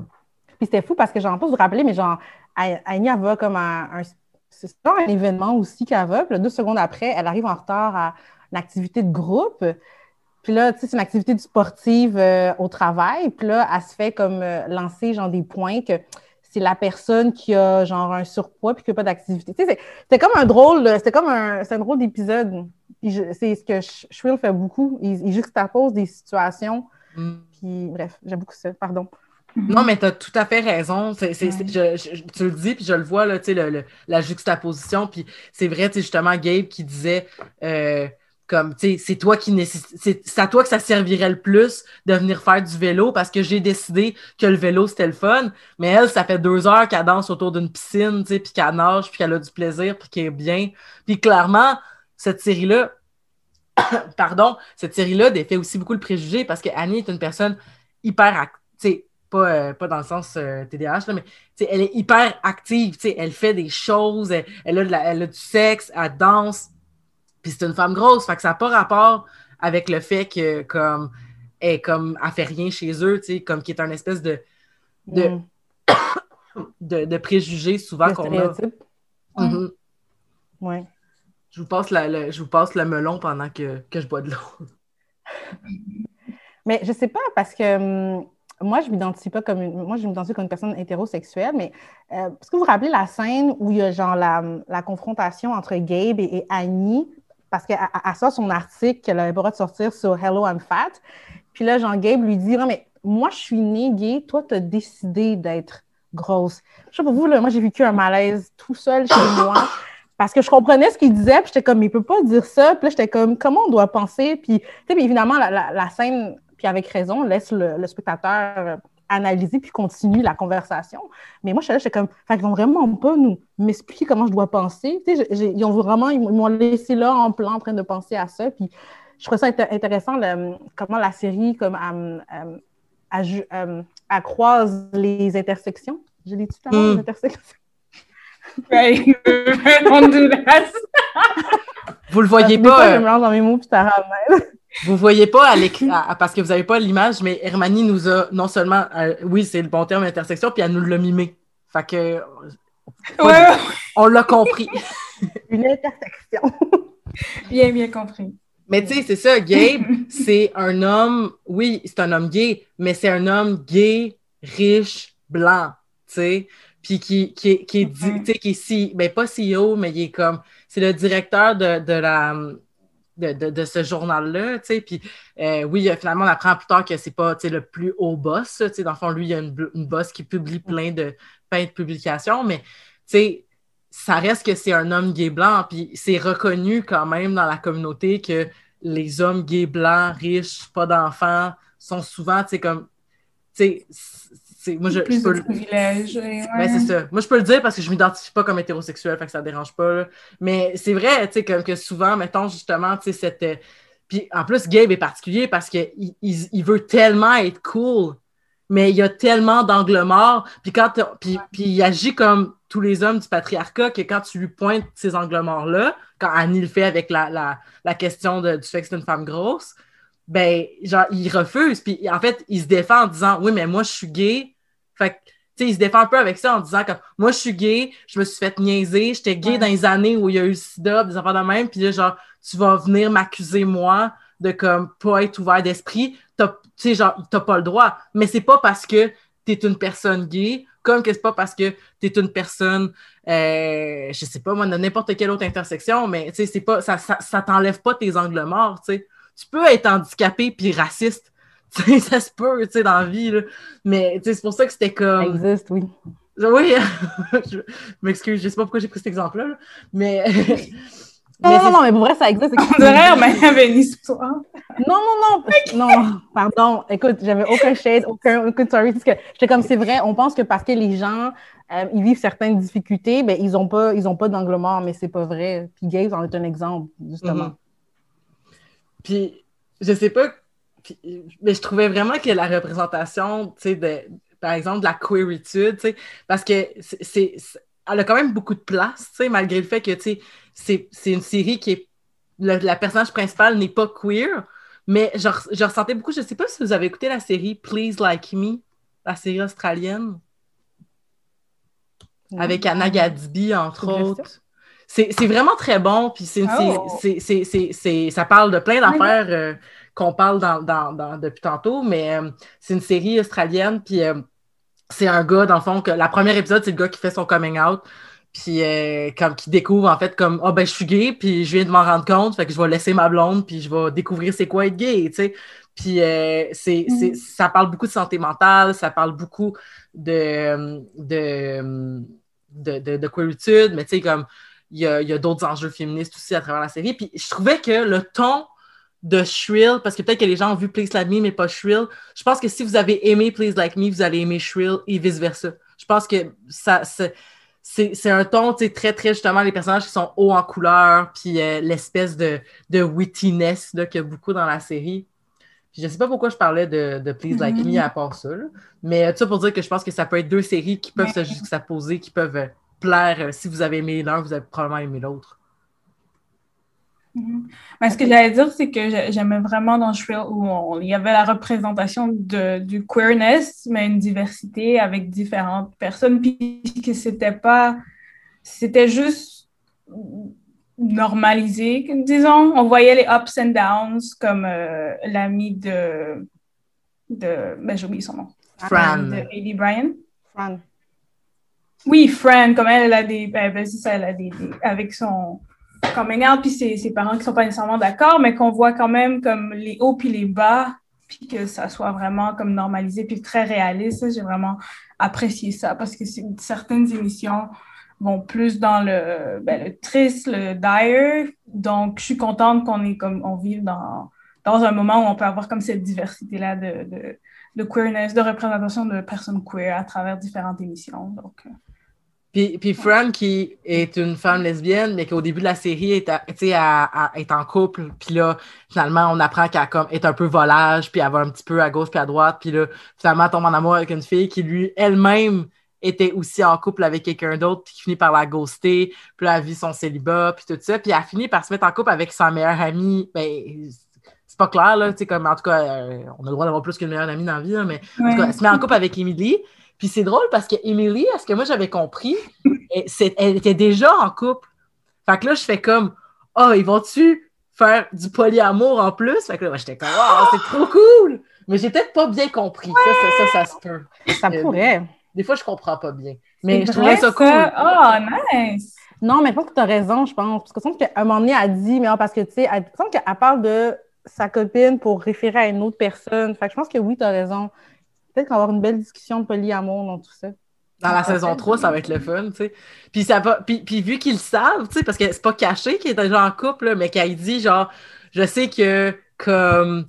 Puis c'était fou parce que j'en pas vous rappeler, mais genre, Annie, elle va comme un. un c'est un événement aussi qu'elle va, puis deux secondes après, elle arrive en retard à une activité de groupe. Puis là, tu sais, c'est une activité du sportive euh, au travail. Puis là, elle se fait comme euh, lancer genre des points que c'est la personne qui a genre un surpoids puis qui n'a pas d'activité. Tu sais, c'était comme un drôle, c'était comme un, un drôle d'épisode. c'est ce que Shrill fait beaucoup. Il, il juxtapose des situations. Mm. Puis bref, j'aime beaucoup ça. Pardon. (laughs) Non, mais tu as tout à fait raison. tu le dis, puis je le vois, là, le, la juxtaposition. Puis c'est vrai, justement, Gabe qui disait euh, comme, c'est toi qui c'est à toi que ça servirait le plus de venir faire du vélo parce que j'ai décidé que le vélo, c'était le fun. Mais elle, ça fait deux heures qu'elle danse autour d'une piscine, puis qu'elle nage, puis qu'elle a du plaisir, puis qu'elle est bien. Puis clairement, cette série-là, (coughs) pardon, cette série-là défait aussi beaucoup le préjugé parce que Annie est une personne hyper, tu pas, euh, pas dans le sens TDAH, euh, mais elle est hyper active, elle fait des choses, elle, a elle, a du sexe, elle danse, puis c'est une femme grosse, fait que ça n'a pas rapport avec le fait que comme elle, comme, elle fait rien chez eux, comme qui est un espèce de de, mm. (coughs) de, préjugés souvent qu'on a. Mm-hmm. Ouais. Je vous passe le, je vous passe le melon pendant que, que je bois de l'eau. Mais je sais pas, parce que hum, moi, je m'identifie pas comme une, moi, je m'identifie comme une personne hétérosexuelle, mais euh, est-ce que vous vous rappelez la scène où il y a genre la, la confrontation entre Gabe et, Annie, parce qu'elle sort son article qu'elle avait pas de sortir sur Hello, I'm Fat. Puis là, Jean Gabe lui dit Non, mais moi, je suis née gay, toi, tu as décidé d'être grosse. Je sais pas vous, là, moi, j'ai vécu un malaise tout seul chez (coughs) moi. Parce que je comprenais ce qu'il disait, puis j'étais comme, il peut pas dire ça. Puis là, j'étais comme, comment on doit penser? Puis, tu sais, évidemment, la, la, scène, puis avec raison, laisse le, spectateur euh, analyser puis continue la conversation. Mais moi, j'étais comme, fait qu'ils vont vraiment pas nous m'expliquer comment je dois penser. Tu sais, ils ont vraiment, ils m'ont laissé là en plan en train de penser à ça. Puis je trouve ça intéressant comment la série, comme, elle, croise les intersections. Je l'ai dit tout à l'heure, les mm. intersections. (laughs) (laughs) vous le voyez pas. Je dans mes mots puis ça ramène. Vous voyez pas à l'écran, parce que vous n'avez pas l'image, mais Hermanie nous a non seulement, euh, oui, c'est le bon terme intersection, puis elle nous l'a mimé. Fait que. On l'a compris. (laughs) Une intersection. (laughs) bien, bien compris. Mais tu sais, c'est ça, Gabe, c'est un homme, oui, c'est un homme gay, mais c'est un homme gay, riche, blanc, tu sais puis qui, qui, qui, est, mm-hmm. qui est si, ben pas CEO, mais il est comme, c'est le directeur de, de la, de, de, ce journal-là, tu sais, puis euh, oui, finalement, on apprend plus tard que c'est pas, le plus haut boss, tu sais, dans le fond, lui, il y a une, une boss qui publie plein de, plein de publications, mais, tu sais, ça reste que c'est un homme gay blanc, puis c'est reconnu quand même dans la communauté que les hommes gays blancs, riches, pas d'enfants, sont souvent, tu sais, comme, tu sais, moi, je, plus peux de privilèges. Ben, c'est ça. Moi, je peux le dire parce que je m'identifie pas comme hétérosexuel, fait que ça dérange pas. Mais c'est vrai, tu sais, comme que souvent, mettons, justement, tu sais, cette. Euh, puis en plus, Gabe est particulier parce qu'il il, il, veut tellement être cool, mais il y a tellement d'angles morts. Puis, quand puis, puis il agit comme tous les hommes du patriarcat que quand tu lui pointes ces angles morts-là, quand Annie le fait avec la, la, la question de, du fait que c'est une femme grosse, ben, genre, il refuse. Puis en fait, il se défend en disant Oui, mais moi, je suis gay. Fait que, tu sais, il se défend un peu avec ça en disant que moi, je suis gay, je me suis fait niaiser, j'étais gay dans les années où il y a eu le sida, des enfants de même, puis là, genre, tu vas venir m'accuser, moi, de comme pas être ouvert d'esprit. Tu sais, genre, t'as pas le droit. Mais c'est pas parce que tu es une personne gay, comme que c'est pas parce que tu es une personne, euh, je sais pas, moi, de n'importe quelle autre intersection, mais tu sais, c'est pas, ça, ça, ça t'enlève pas tes angles morts, tu sais tu peux être handicapé puis raciste. (laughs) ça se peut, tu sais, dans la vie, là. Mais, c'est pour ça que c'était comme... Ça existe, oui. Oui, (laughs) je m'excuse, je sais pas pourquoi j'ai pris cet exemple-là, (laughs) mais... Non, non, non, mais pour vrai, ça existe. On dirait mais il y avait une histoire. Non, non, non, non, pardon. Écoute, j'avais aucun shade, aucun, aucun story. J'étais comme, c'est vrai, on pense que parce que les gens, euh, ils vivent certaines difficultés, ben, ils n'ont pas, ils ont pas d'angle mort, mais c'est pas vrai. Puis Gabe en est un exemple, justement. Mm-hmm. Puis, je sais pas, mais je trouvais vraiment que la représentation, tu sais, de, par exemple, de la queeritude, tu sais, parce que c'est, elle a quand même beaucoup de place, tu sais, malgré le fait que, tu sais, c'est une série qui est, la personnage principale n'est pas queer, mais je, je ressentais beaucoup, je sais pas si vous avez écouté la série Please Like Me, la série australienne, avec Anna Gadsby, entre autres c'est vraiment très bon, puis c'est, oh. ça parle de plein d'affaires euh, qu'on parle dans, depuis tantôt, mais euh, c'est une série australienne, puis euh, c'est un gars, dans le fond, que la première épisode, c'est le gars qui fait son coming out, puis comme qui découvre en fait comme ah ben je suis gay, puis je viens de m'en rendre compte, fait que je vais laisser ma blonde, puis je vais découvrir c'est quoi être gay, tu sais. Puis c'est, mm-hmm. ça parle beaucoup de santé mentale, ça parle beaucoup de, de, de, de, de queeritude, mais tu sais, comme il y a, d'autres enjeux féministes aussi à travers la série. Puis je trouvais que le ton de Shrill, parce que peut-être que les gens ont vu Please Like Me, mais pas Shrill. Je pense que si vous avez aimé Please Like Me, vous allez aimer Shrill et vice-versa. Je pense que ça, c'est un ton très, très justement, les personnages qui sont hauts en couleur, puis euh, l'espèce de, de wittiness qu'il y a beaucoup dans la série. Puis je sais pas pourquoi je parlais de, de Please Like Me mm-hmm. à part ça, mais tout ça pour dire que je pense que ça peut être deux séries qui peuvent se juxtaposer, qui peuvent euh, plaire. si vous avez aimé l'un, vous avez probablement aimé l'autre. Mhm. ce que j'allais dire, c'est que j'aimais vraiment dans Shrill où il y avait la représentation de, du queerness, mais une diversité avec différentes personnes, puis que c'était pas. C'était juste normalisé, disons. On voyait les ups and downs, comme euh, l'ami de. de ben, j'ai oublié son nom. Fran. De Eddie Bryan. Fran. Oui, Fran, comme elle, a des. Ben, ben ça, elle a des avec son coming out, puis ses, ses, parents qui sont pas nécessairement d'accord, mais qu'on voit quand même comme les hauts puis les bas, puis que ça soit vraiment comme normalisé, puis très réaliste. J'ai vraiment apprécié ça parce que certaines émissions vont plus dans le, ben, le triste, le dire. Donc, je suis contente qu'on est comme on vive dans, dans un moment où on peut avoir comme cette diversité-là de, de, de, queerness, de représentation de personnes queer à travers différentes émissions. Donc, euh, puis, Fran, qui est une femme lesbienne, mais qu'au début de la série est, est en couple, puis là, finalement, on apprend qu'elle est un peu volage, puis elle va un petit peu à gauche puis à droite, puis là, finalement, elle tombe en amour avec une fille qui, lui, elle-même, était aussi en couple avec quelqu'un d'autre, puis qui finit par la ghoster, puis là, elle vit son célibat, puis tout ça, puis elle finit par se mettre en couple avec sa meilleure amie, ben, c'est pas clair, là, tu sais, comme, en tout cas, euh, on a le droit d'avoir plus qu'une meilleure amie dans la vie, mais en tout cas, elle se met en couple avec Emily, puis c'est drôle parce que Emily, à ce que moi j'avais compris, (laughs) elle, était déjà en couple. Fait que là, je fais comme, oh, ils vont-tu faire du polyamour en plus? Fait que là, j'étais comme, oh, c'est trop cool! Mais j'ai peut-être pas bien compris. Ça, ça, ça, se peut. Ça euh, pourrait. Des fois, je comprends pas bien. Mais je trouvais ça cool. Oh, nice! Non, mais je pense que tu as raison, je pense. Parce que semble qu'à un moment donné, elle dit, mais parce que, tu sais, elle semble qu'elle parle de sa copine pour référer à une autre personne. Fait que je pense que oui, tu as raison. Peut-être qu'on va avoir une belle discussion de polyamour dans tout ça. Dans la saison 3, ça va être le fun, tu sais. Puis, ça va, puis, puis vu qu'ils savent, tu sais, parce que c'est pas caché qu'il est déjà en couple, mais qu'il dit, genre, je sais que, comme,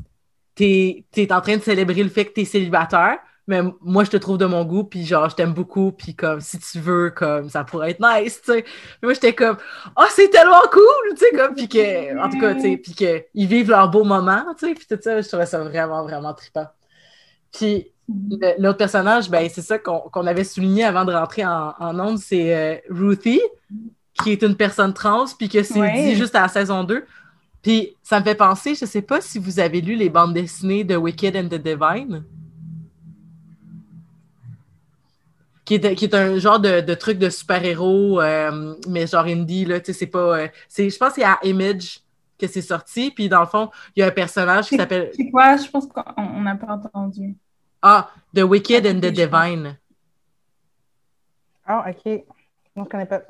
t'es es en train de célébrer le fait que t'es célibataire, mais moi, je te trouve de mon goût, puis genre, je t'aime beaucoup, puis comme, si tu veux, comme, ça pourrait être nice, tu sais. Moi, j'étais comme, oh, c'est tellement cool, tu sais, comme, puis que, en tout cas, tu sais, puis qu'ils vivent leur beau moment, tu sais, puis tout ça, je trouvais ça vraiment, vraiment trippant. Puis, L'autre personnage, ben, c'est ça qu'on avait souligné avant de rentrer en, en onde, c'est euh, Ruthie, qui est une personne trans, puis que c'est dit juste à la saison 2. Puis ça me fait penser, je sais pas si vous avez lu les bandes dessinées de Wicked and the Divine. Qui est, qui est un genre de, de truc de super-héros, euh, mais genre indie, là, tu sais, c'est pas... Euh, je pense que c'est à Image que c'est sorti, puis dans le fond, il y a un personnage qui s'appelle... C'est quoi? Je pense qu'on n'a pas entendu. Ah, The Wicked and the Divine. Ah, OK. Non, je ne connais pas.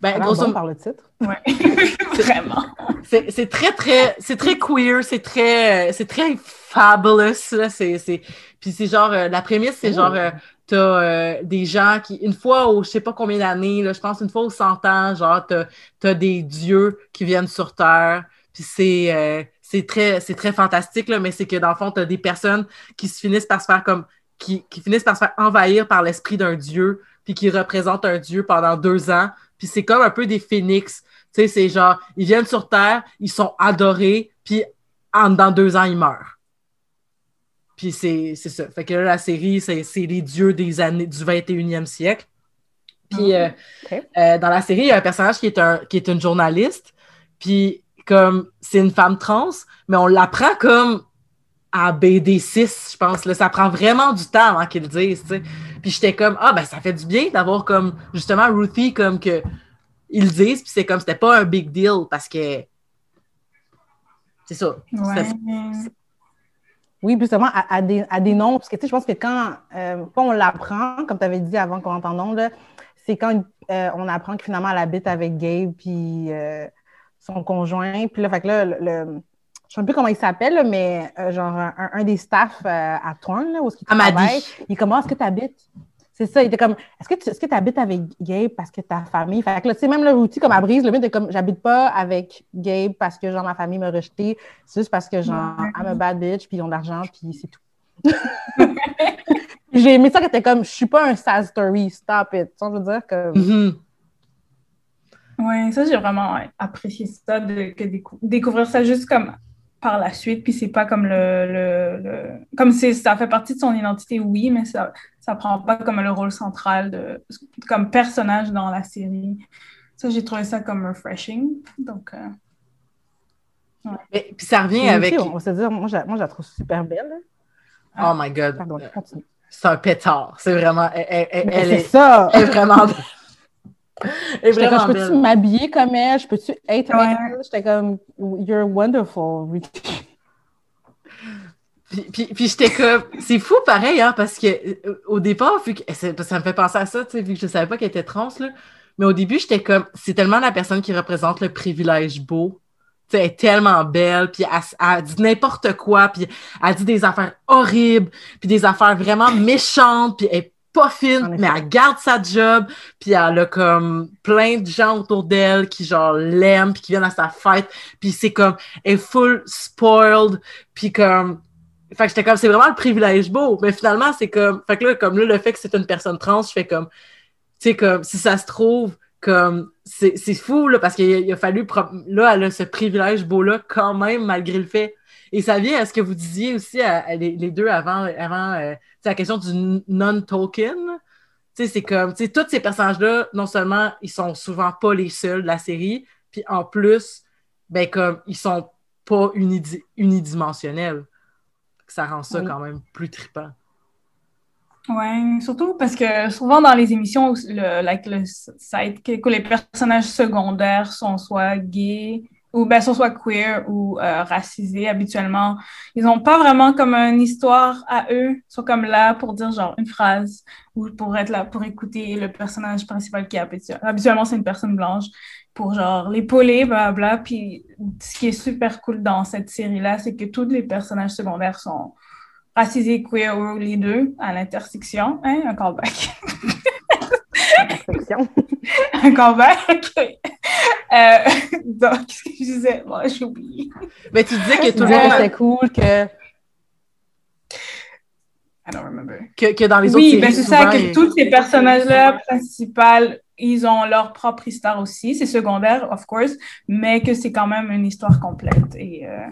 Ben, grosso par le titre. Oui, (laughs) vraiment. C'est très, très, c'est très queer, c'est très, c'est très fabulous, là. C'est, Puis c'est genre, euh, la prémisse, c'est genre, euh, t'as euh, des gens qui, une fois au, je sais pas combien d'années, là, je pense une fois aux 100 ans, genre, t'as as des dieux qui viennent sur Terre, puis c'est c'est très, c'est très fantastique, là, mais c'est que dans le fond, tu as des personnes qui se finissent par se faire comme. qui, qui finissent par se faire envahir par l'esprit d'un dieu, puis qui représentent un dieu pendant deux ans. Puis c'est comme un peu des phénix. Tu sais, c'est genre, ils viennent sur Terre, ils sont adorés, puis en, dans deux ans, ils meurent. Puis c'est ça. Fait que là, la série, c'est les dieux des années du 21e siècle. Puis ah, euh, euh, dans la série, il y a un personnage qui est, un, qui est une journaliste. Puis comme c'est une femme trans, mais on l'apprend comme à BD6, je pense. Là. Ça prend vraiment du temps avant qu'ils le disent. Puis j'étais comme Ah ben ça fait du bien d'avoir comme justement Ruthie comme que ils le disent, puis c'est comme c'était pas un big deal parce que c'est ça. Oui, plus seulement à, des, à des noms, parce que tu sais, je pense que quand, euh, on l'apprend, comme tu avais dit avant qu'on entende là, c'est quand euh, on apprend que finalement elle habite avec Gabe puis euh, son conjoint. Puis là, fait que là, le, je ne sais plus comment il s'appelle, mais genre un, des staffs à Thorne, là, où il travaille, il commence, est-ce que tu habites? C'est ça, il était comme, est-ce que tu est habites avec Gabe parce que ta famille? Fait que là, tu sais, même le routine comme à Brise, le but est comme, j'habite pas avec Gabe parce que, genre, ma famille m'a rejeté. C'est juste parce que, genre, I'm a bad bitch, puis ils ont de l'argent, puis c'est tout. (laughs) J'ai aimé ça que t'es comme, je suis pas un sad story, stop it. Tu veux dire? Que. Mm-hmm. Oui, ça, j'ai vraiment apprécié ça, de, découvrir ça juste comme par la suite, puis c'est pas comme le, le, comme c'est ça fait partie de son identité, oui, mais ça ça prend pas comme le rôle central de comme personnage dans la série. Ça, j'ai trouvé ça comme refreshing. Donc, euh, puis ça revient avec. on va se dire, moi, je, moi, je la trouve super belle. Oh my God. Pardon, continue. C'est un pétard. C'est vraiment. Elle, elle, est, ça. Elle est vraiment. (laughs) (laughs) J'étais comme, je peux-tu m'habiller comme elle? Je peux-tu être ouais. elle? J'étais comme, you're wonderful. Puis, puis, puis j'étais comme, c'est fou pareil, hein, parce que euh, au départ, vu que ça me fait penser à ça, tu sais, vu que je savais pas qu'elle était trans, là, mais au début, j'étais comme, c'est tellement la personne qui représente le privilège beau. Tu sais, elle est tellement belle, puis elle, elle dit n'importe quoi, puis elle dit des affaires horribles, puis des affaires vraiment méchantes, puis elle est pas fine, mais elle garde sa job, puis elle a comme plein de gens autour d'elle qui genre l'aiment, puis qui viennent à sa fête, puis c'est comme, elle est full spoiled, puis comme, fait que j'étais comme, c'est vraiment le privilège beau, mais finalement, c'est comme, fait que là, comme là, le fait que c'est une personne trans, je fais comme, tu sais, comme, si ça se trouve, comme, c'est fou, là, parce qu'il a, fallu, là, elle a ce privilège beau-là, quand même, malgré le fait. Et ça vient à ce que vous disiez aussi, à, les, deux avant, avant euh, la question du non-token. C'est comme, tu sais, tous ces personnages-là, non seulement, ils sont souvent pas les seuls de la série, puis en plus, ben, comme, ils sont pas unidimensionnels ça rend ça quand même plus trippant. Oui, surtout parce que souvent dans les émissions, le, like, le site, que, les personnages secondaires sont soit gays ou ben, soit queer ou euh, racisés habituellement. Ils n'ont pas vraiment comme une histoire à eux, ils sont comme là pour dire genre une phrase ou pour être là pour écouter le personnage principal qui est habituellement, habituellement c'est une personne blanche pour genre l'épauler, bla Puis ce qui est super cool dans cette série-là, c'est que tous les personnages secondaires sont racisés, queer ou les deux à l'intersection. Hein, un callback. (laughs) un callback. Euh, (laughs) donc, qu'est-ce que je disais? Bon, j'ai oublié. Mais tu disais que tout le monde était cool, que. I don't remember. Que, que dans les autres Oui, ben c'est ça, que tous ces personnages-là principaux ils ont leur propre histoire aussi. C'est secondaire, of course, mais que c'est quand même une histoire complète et euh,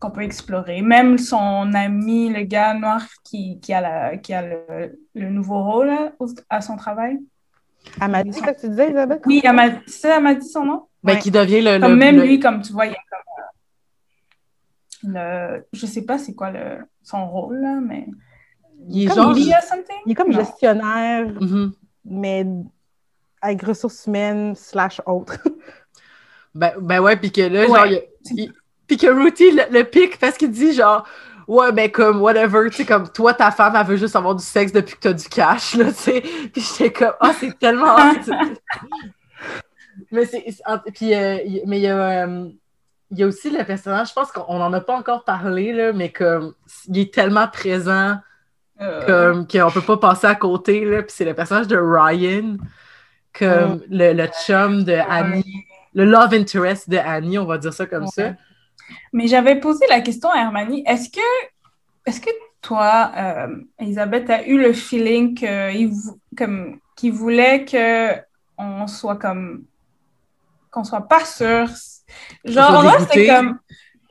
qu'on peut explorer. Même son ami, le gars noir qui, qui a, la, qui a le, le nouveau rôle à son travail. Amadi, c'est ça que tu disais, Isabelle? Oui, Amadi, c'est Amadi son nom? Ben, qui devient le. Comme même lui, comme tu vois, il y a comme. Euh, le, je sais pas c'est quoi le, son rôle, là, mais. Il est, comme, il, il est comme gestionnaire, mm-hmm. mais avec ressources humaines slash autres. (laughs) ben, ben ouais, puis que là, genre, puis que Ruthie le, pique parce qu'il dit genre, ouais, ben comme, whatever, tu sais, comme, toi, ta femme, elle veut juste avoir du sexe depuis que t'as du cash, là, tu sais. Puis j'étais comme, ah, oh, c'est tellement. (laughs) mais c'est. Puis, euh, mais il y a. Euh, il y a aussi le personnage, je pense qu'on n'en a pas encore parlé, là, mais comme il est tellement présent euh... comme qu'on peut pas passer à côté. Là, puis c'est le personnage de Ryan comme le, le, chum de Annie, le love interest de Annie, on va dire ça comme ça. Mais j'avais posé la question à Hermanie, est-ce que, est que toi, euh, Elisabeth, a eu le feeling qu'il qu voulait qu'on soit comme, qu'on soit pas sûr, genre, là, c'était comme,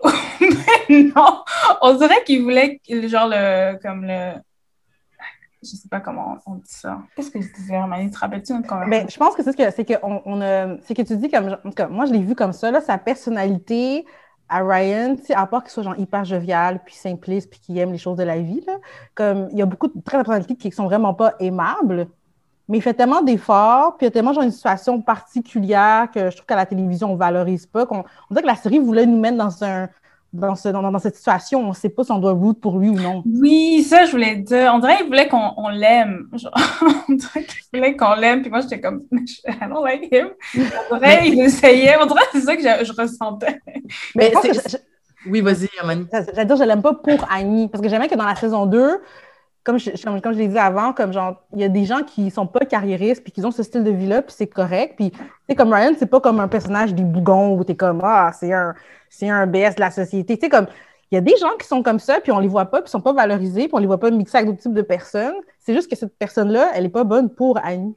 (laughs) non, on dirait qu'il voulait, genre, le, comme le, je sais pas comment on dit ça. Qu'est-ce que je disais, Hermanie? Te rappelles-tu? Mais je pense que c'est ce que c'est que on, on c'est que tu dis comme, moi je l'ai vu comme ça là, sa personnalité à Ryan, à part qu'il soit genre hyper jovial, puis simpliste, puis qu'il aime les choses de la vie, là, comme il y a beaucoup de traits de personnalité qui sont vraiment pas aimables, mais il fait tellement d'efforts, puis il y a tellement genre une situation particulière que je trouve qu'à la télévision on valorise pas, qu'on on dirait que la série voulait nous mettre dans un dans, ce, dans, cette situation, on ne sait pas si on doit root pour lui ou non. Oui, ça, je voulais dire. On dirait qu'il voulait qu'on l'aime. (laughs) on dirait qu'il voulait qu'on l'aime. Puis moi, j'étais comme, (laughs) I don't like him. On dirait qu'il essayait. On dirait que c'est ça que je, je ressentais. Mais, Oui, vas-y, Amani. J'allais dire, je l'aime pas pour Annie. Parce que j'aimais que dans la saison 2, comme je, comme je l'ai dit avant, comme genre, il y a des gens qui sont pas carriéristes puis qui ont ce style de vie-là, puis c'est correct. Puis, tu comme Ryan, c'est pas comme un personnage du bougon où t'es comme, ah, c'est un, c'est un BS de la société. Tu sais, comme, il y a des gens qui sont comme ça, puis on les voit pas, puis ils sont pas valorisés, puis on les voit pas mixer avec d'autres types de personnes. C'est juste que cette personne-là, elle est pas bonne pour Annie.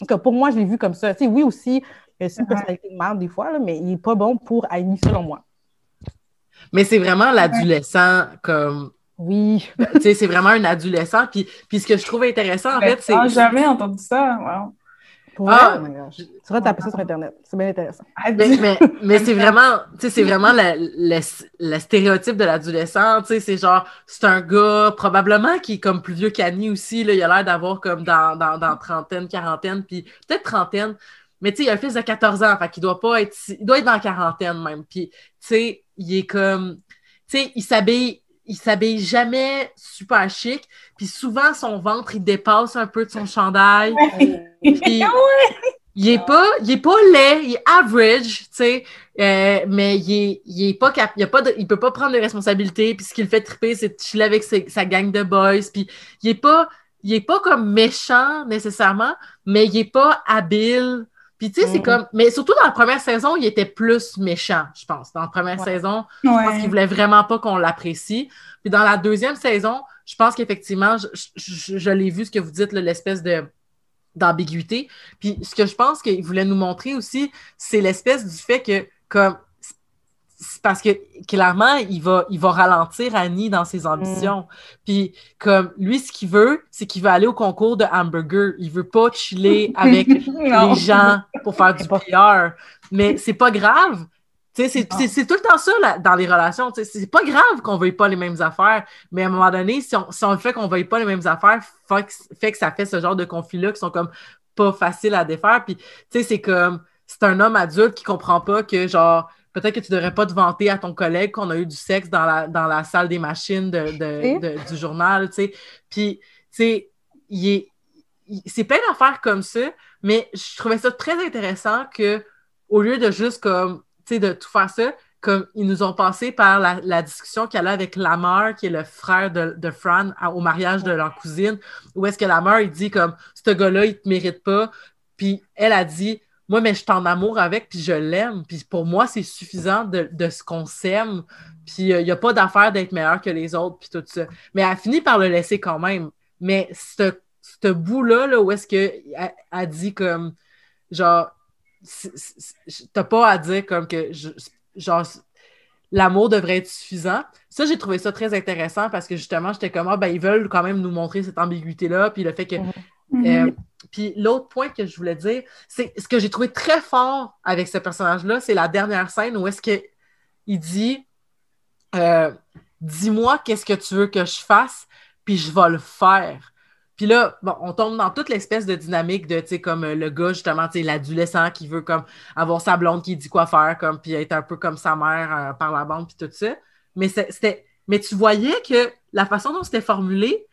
Donc, pour moi, je l'ai vu comme ça. Tu sais, oui, aussi, c'est une personnalité de merde des fois, là, mais il est pas bon pour Annie, selon moi. Mais c'est vraiment l'adolescent comme oui. tu sais, c'est vraiment un adolescent. Puis, puis ce que je trouve intéressant, en fait, c'est. J'ai jamais entendu ça. Wow. ah, tu vas taper ça sur Internet. C'est bien intéressant. Ah, mais, mais, c'est vraiment, tu sais, c'est vraiment le, stéréotype de l'adolescent. Tu sais, c'est genre, c'est un gars probablement qui est comme plus vieux qu'Annie aussi. Là, il a l'air d'avoir comme dans, dans, dans, trentaine, quarantaine, puis peut-être trentaine. Mais tu sais, il a un fils de 14 ans, fait qu'il doit pas être. Il doit être dans la quarantaine même. Puis, tu sais, il est comme. Tu sais, il s'habille il s'habille jamais super chic. Puis souvent, son ventre, il dépasse un peu de son chandail. il est pas, il est pas laid, il est average, tu sais, euh, mais il est, il est pas cap, il a pas il peut pas prendre de responsabilités. Puis ce qui le fait triper, c'est de chiller avec sa gang de boys. Puis il est pas, il est pas comme méchant nécessairement, mais il est pas habile puis tu sais, c'est mm. comme. Mais surtout dans la première saison, il était plus méchant, je pense. Dans la première saison, je pense qu'il voulait vraiment pas qu'on l'apprécie. Puis dans la deuxième saison, je pense qu'effectivement, je, l'ai vu ce que vous dites, l'espèce de d'ambiguïté. Puis ce que je pense qu'il voulait nous montrer aussi, c'est l'espèce du fait que, comme, parce que clairement, il va, il va ralentir Annie dans ses ambitions. Mm. Puis, comme lui, ce qu'il veut, c'est qu'il veut aller au concours de hamburger. Il veut pas chiller (laughs) avec les gens pour faire du PR. Mais c'est pas grave. C'est tout le temps ça dans les relations. C'est pas grave qu'on ne veuille pas les mêmes affaires, mais à un moment donné, si on, si on fait qu'on ne veuille pas les mêmes affaires, fait que, ça fait ce genre de conflits-là qui sont comme pas faciles à défaire. Puis, tu sais, c'est comme, c'est un homme adulte qui comprend pas que, genre, peut-être que tu ne devrais pas te vanter à ton collègue qu'on a eu du sexe dans la, dans la salle des machines de, du journal, tu sais. Puis, tu sais, c'est plein d'affaires comme ça, mais je trouvais ça très intéressant que, au lieu de juste comme, tu sais, de tout faire ça, comme ils nous ont passé par la, discussion qu'elle a avec Lamar, qui est le frère de, de Fran, au mariage de leur cousine, où est-ce que Lamar, il dit comme, ce gars-là, il te mérite pas. Puis elle a dit, moi, mais je suis en amour avec, puis je l'aime. Puis pour moi, c'est suffisant de, ce qu'on s'aime. Puis il euh, n'y a pas d'affaire d'être meilleur que les autres, puis tout ça. Mais elle a fini par le laisser quand même. Mais ce bout-là, là, où est-ce qu'elle a dit comme, genre, t'as pas à dire comme que, genre, l'amour devrait être suffisant. Ça, j'ai trouvé ça très intéressant parce que justement, j'étais comme, ah, ben, ils veulent quand même nous montrer cette ambiguïté-là, puis le fait que. Mm-hmm. Euh, puis l'autre point que je voulais dire, c'est ce que j'ai trouvé très fort avec ce personnage-là, c'est la dernière scène où est-ce qu'il dit euh, Dis-moi qu'est-ce que tu veux que je fasse, puis je vais le faire. Puis là, bon, on tombe dans toute l'espèce de dynamique de, tu sais, comme euh, le gars, justement, tu sais, l'adolescent qui veut comme avoir sa blonde qui dit quoi faire, comme, puis être un peu comme sa mère euh, par la bande, puis tout ça. Mais c'était, mais tu voyais que la façon dont c'était formulé,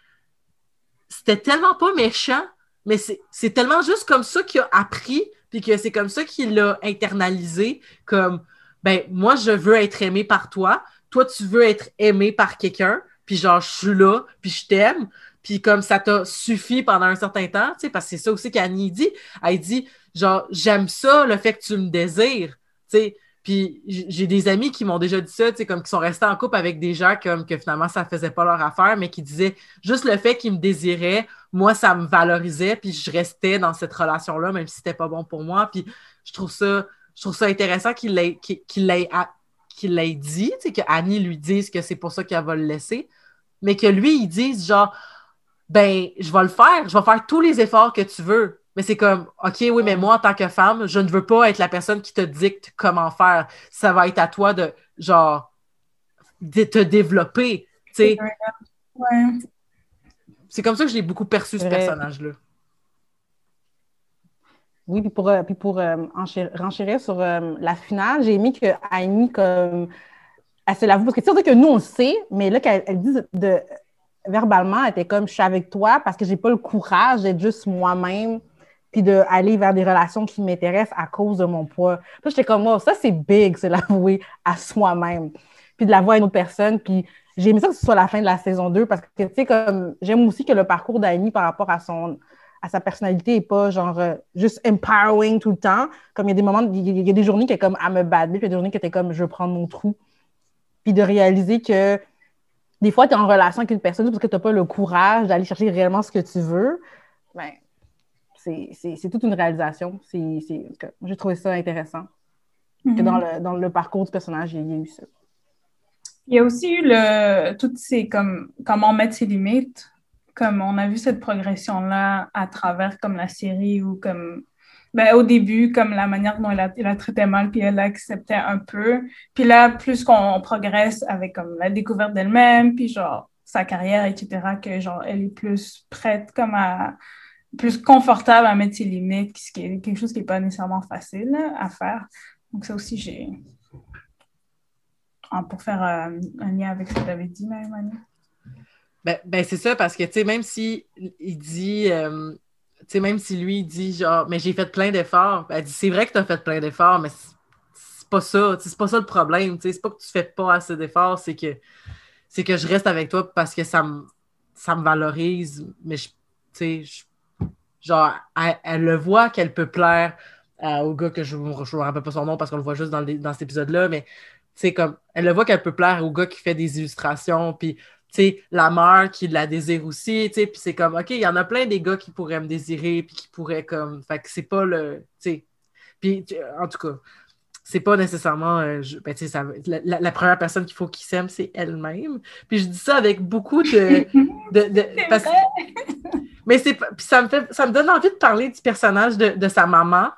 c'était tellement pas méchant, mais c'est tellement juste comme ça qu'il a appris, puis que c'est comme ça qu'il l'a internalisé, comme, ben, moi, je veux être aimé par toi, toi, tu veux être aimé par quelqu'un, puis genre, je suis là, puis je t'aime, puis comme ça t'a suffi pendant un certain temps, tu sais, parce que c'est ça aussi qu'Annie dit, elle dit, genre, j'aime ça, le fait que tu me désires, tu sais, puis j'ai des amis qui m'ont déjà dit ça, tu sais, comme qui sont restés en couple avec des gens comme que finalement ça faisait pas leur affaire, mais qui disaient juste le fait qu'ils me désiraient, moi ça me valorisait, puis je restais dans cette relation-là, même si c'était pas bon pour moi. Puis je trouve ça, je trouve ça intéressant qu'il l'ait qu'il l'ait dit, tu sais, que Annie lui dise que c'est pour ça qu'elle va le laisser, mais que lui il dise genre ben je vais le faire, je vais faire tous les efforts que tu veux, mais c'est comme, OK, oui, mais moi, en tant que femme, je ne veux pas être la personne qui te dicte comment faire. Ça va être à toi de, genre, de te développer, tu sais. C'est comme ça que j'ai beaucoup perçu ce personnage-là. Oui, puis pour, euh, puis pour euh, renchérir sur euh, la finale, j'ai aimé que Annie, comme elle se l'avoue. Parce que tu sais que nous, on le sait, mais là, qu'elle elle dit de, verbalement, elle était comme je suis avec toi parce que j'ai pas le courage d'être juste moi-même puis d'aller vers des relations qui m'intéressent à cause de mon poids. Puis j'étais comme, oh, ça, c'est big, c'est l'avouer à soi-même. Puis de l'avouer à une autre personne. Puis j'ai aimé ça que ce soit la fin de la saison 2 parce que, tu sais, comme, j'aime aussi que le parcours d'Annie par rapport à son, à sa personnalité n'est pas genre euh, juste empowering tout le temps. Comme il y a des moments, il y, a des journées qui est comme a bad bitch, puis il y a des journées qui étaient comme je prendre mon trou. Puis de réaliser que des fois, tu es en relation avec une personne parce que tu n'as pas le courage d'aller chercher réellement ce que tu veux. Ben, c'est toute une réalisation. J'ai trouvé ça intéressant. que dans mm-hmm. le, dans le parcours du personnage, il y a eu ça. Il y a aussi eu le, toutes ces, comme, comment mettre ses limites. Comme on a vu cette progression-là à travers comme la série ou comme ben, au début, comme la manière dont elle a, elle a traité mal, puis elle l'acceptait un peu. Puis là, plus qu'on progresse avec comme la découverte d'elle-même, puis genre sa carrière, etc., que genre elle est plus prête comme à plus confortable à mettre ses limites, ce qui est quelque chose qui n'est pas nécessairement facile à faire. Donc ça aussi, j'ai... Pour faire euh, un lien avec ce que tu avais dit, Marie ben, ben c'est ça, parce que, tu sais, même si il dit... Euh, tu sais, même si lui, dit genre, mais j'ai fait plein d'efforts, elle dit, c'est vrai que tu as fait plein d'efforts, mais c'est pas ça, c'est pas ça le problème, tu sais, c'est pas que tu fais pas assez d'efforts, c'est que, c'est que je reste avec toi parce que ça me, ça me valorise, mais tu sais, genre, elle, le voit qu'elle peut plaire au gars que je ne me rappelle pas son nom parce qu'on le voit juste dans, dans cet épisode-là, mais tu comme, elle le voit qu'elle peut plaire au gars qui fait des illustrations, puis sais, la mère qui la désire aussi, tu sais, puis c'est comme, OK, il y en a plein des gars qui pourraient me désirer, puis qui pourraient comme, fait que c'est pas le, tu sais, puis en tout cas, c'est pas nécessairement, euh, ben, tu sais, la, première personne qu'il faut qu'il s'aime, c'est elle-même. Puis je dis ça avec beaucoup de... (laughs) de, parce, (laughs) mais c'est, puis ça me fait, ça me donne envie de parler du personnage de, de sa maman,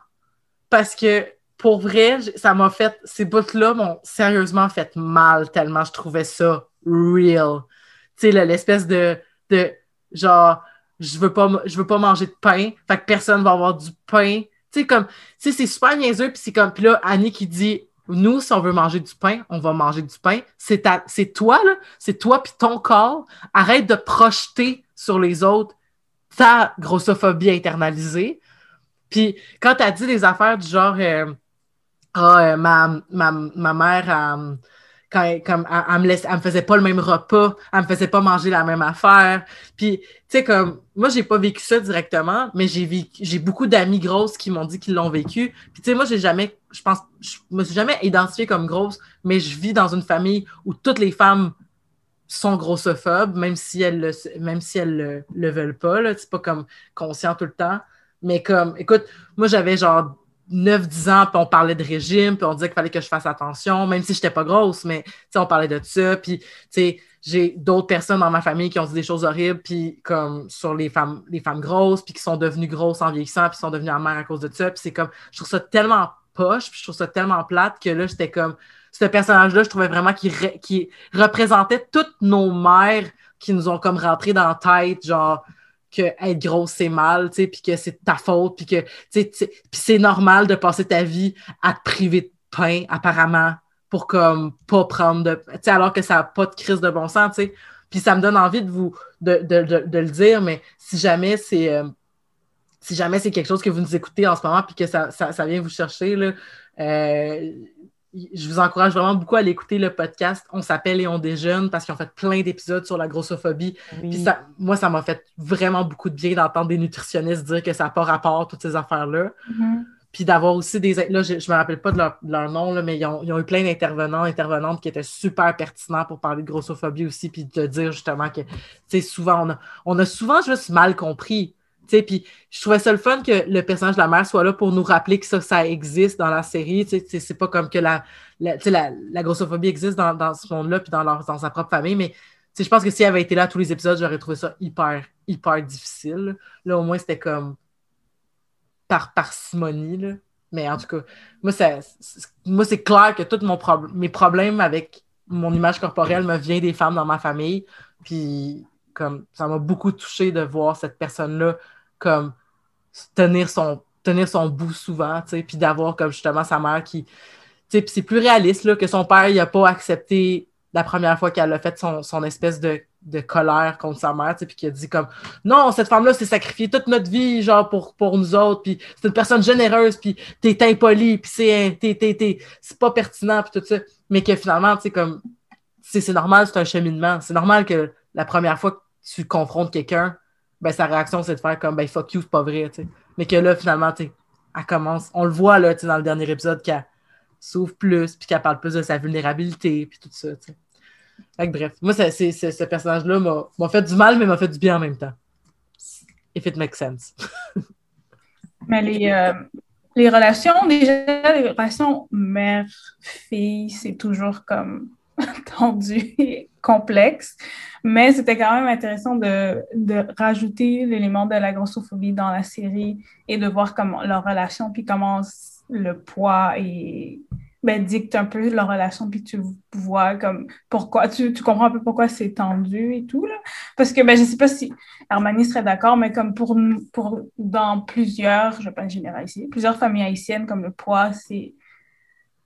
parce que pour vrai, ça m'a fait, ces bouts-là m'ont sérieusement fait mal tellement je trouvais ça real tu sais, l'espèce de, genre, je veux pas, veux pas manger de pain, fait que personne va avoir du pain. Tu sais, comme, tu sais, c'est super niaiseux, puis c'est comme, puis là, Annie qui dit, nous, si on veut manger du pain, on va manger du pain. C'est toi, là, c'est toi puis ton corps. Arrête de projeter sur les autres ta grossophobie internalisée. Puis quand tu as dit des affaires du genre, euh, ah, euh, ma, ma, ma mère, quand comme, elle, me laisse, elle me faisait pas le même repas, elle me faisait pas manger la même affaire. Puis, tu sais, comme, moi, j'ai pas vécu ça directement, mais j'ai j'ai beaucoup d'amis grosses qui m'ont dit qu'ils l'ont vécu. Puis, tu sais, moi, j'ai jamais, je pense, je me suis jamais identifiée comme grosse, mais je vis dans une famille où toutes les femmes sont grossophobes, même si elles le, même si elles le, veulent pas, là. C'est pas comme conscient tout le temps. Mais comme, écoute, moi, j'avais genre 9-10 ans, puis on parlait de régime, puis on disait qu'il fallait que je fasse attention, même si je n'étais pas grosse, mais on parlait de ça. Puis j'ai d'autres personnes dans ma famille qui ont dit des choses horribles, puis comme sur les femmes, les femmes grosses, puis qui sont devenues grosses en vieillissant, puis sont devenues amères à cause de ça. Puis c'est comme, je trouve ça tellement poche, puis je trouve ça tellement plate que là, j'étais comme, ce personnage-là, je trouvais vraiment qu'il représentait toutes nos mères qui nous ont comme rentré dans la tête, genre, que être grosse, c'est mal, tu sais, puis que c'est ta faute, puis que, tu sais, c'est normal de passer ta vie à te priver de pain, apparemment, pour comme pas prendre de, tu sais, alors que ça n'a pas de crise de bon sens, tu sais. Puis ça me donne envie de vous, de, de, de, le dire, mais si jamais c'est, euh, si jamais c'est quelque chose que vous nous écoutez en ce moment, puis que ça, ça, ça vient vous chercher, là, euh, je vous encourage vraiment beaucoup à aller écouter le podcast On s'appelle et on déjeune parce qu'ils ont fait plein d'épisodes sur la grossophobie. Puis ça, moi, ça m'a fait vraiment beaucoup de bien d'entendre des nutritionnistes dire que ça n'a pas rapport, toutes ces affaires-là. Mm-hmm. Puis d'avoir aussi des. Là, je ne me rappelle pas de leur, nom, là, mais ils ont, eu plein d'intervenants, intervenantes qui étaient super pertinents pour parler de grossophobie aussi, puis de dire justement que, tu sais, souvent, on a, on a souvent juste mal compris puis je trouvais ça le fun que le personnage de la mère soit là pour nous rappeler que ça, ça existe dans la série. C'est pas comme que la, la, la, grossophobie existe dans, dans ce monde-là puis dans, dans sa propre famille, mais je pense que si elle avait été là tous les épisodes, j'aurais trouvé ça hyper, hyper difficile. Là, au moins, c'était comme par parcimonie. Là. Mais en tout cas, moi, moi c'est clair que tous mes problèmes avec mon image corporelle me viennent des femmes dans ma famille. Puis comme ça m'a beaucoup touché de voir cette personne-là comme tenir son, tenir son bout souvent, tu sais, puis d'avoir comme justement sa mère qui, tu c'est plus réaliste là, que son père il a pas accepté la première fois qu'elle a fait son, espèce de, colère contre sa mère, puis qui a dit comme non, cette femme-là s'est sacrifiée toute notre vie, genre pour, pour nous autres, puis c'est une personne généreuse, puis t'es impoli, puis c'est c'est pas pertinent, puis tout ça. Mais que finalement, tu sais, comme c'est normal, c'est un cheminement. C'est normal que la première fois que tu confrontes quelqu'un, ben sa réaction, c'est de faire comme ben fuck you, c'est pas vrai, tu sais. Mais que là, finalement, elle commence. On le voit là, dans le dernier épisode qu'elle s'ouvre plus, puis qu'elle parle plus de sa vulnérabilité, puis tout ça. Fait bref, moi, ce personnage-là m'a, fait du mal, mais m'a fait du bien en même temps. If it makes sense. (laughs) mais les, euh, les relations, déjà, les relations mère-fille, c'est toujours comme (laughs) tendu et complexe. Mais c'était quand même intéressant de, de rajouter l'élément de la grossophobie dans la série et de voir comment leur relation, puis comment le poids et ben, dicte un peu leur relation, puis tu vois comme pourquoi, tu, tu comprends un peu pourquoi c'est tendu et tout. Là. Parce que ben, je sais pas si Armani serait d'accord, mais comme pour, pour dans plusieurs, je vais pas généraliser, plusieurs familles haïtiennes, comme le poids, c'est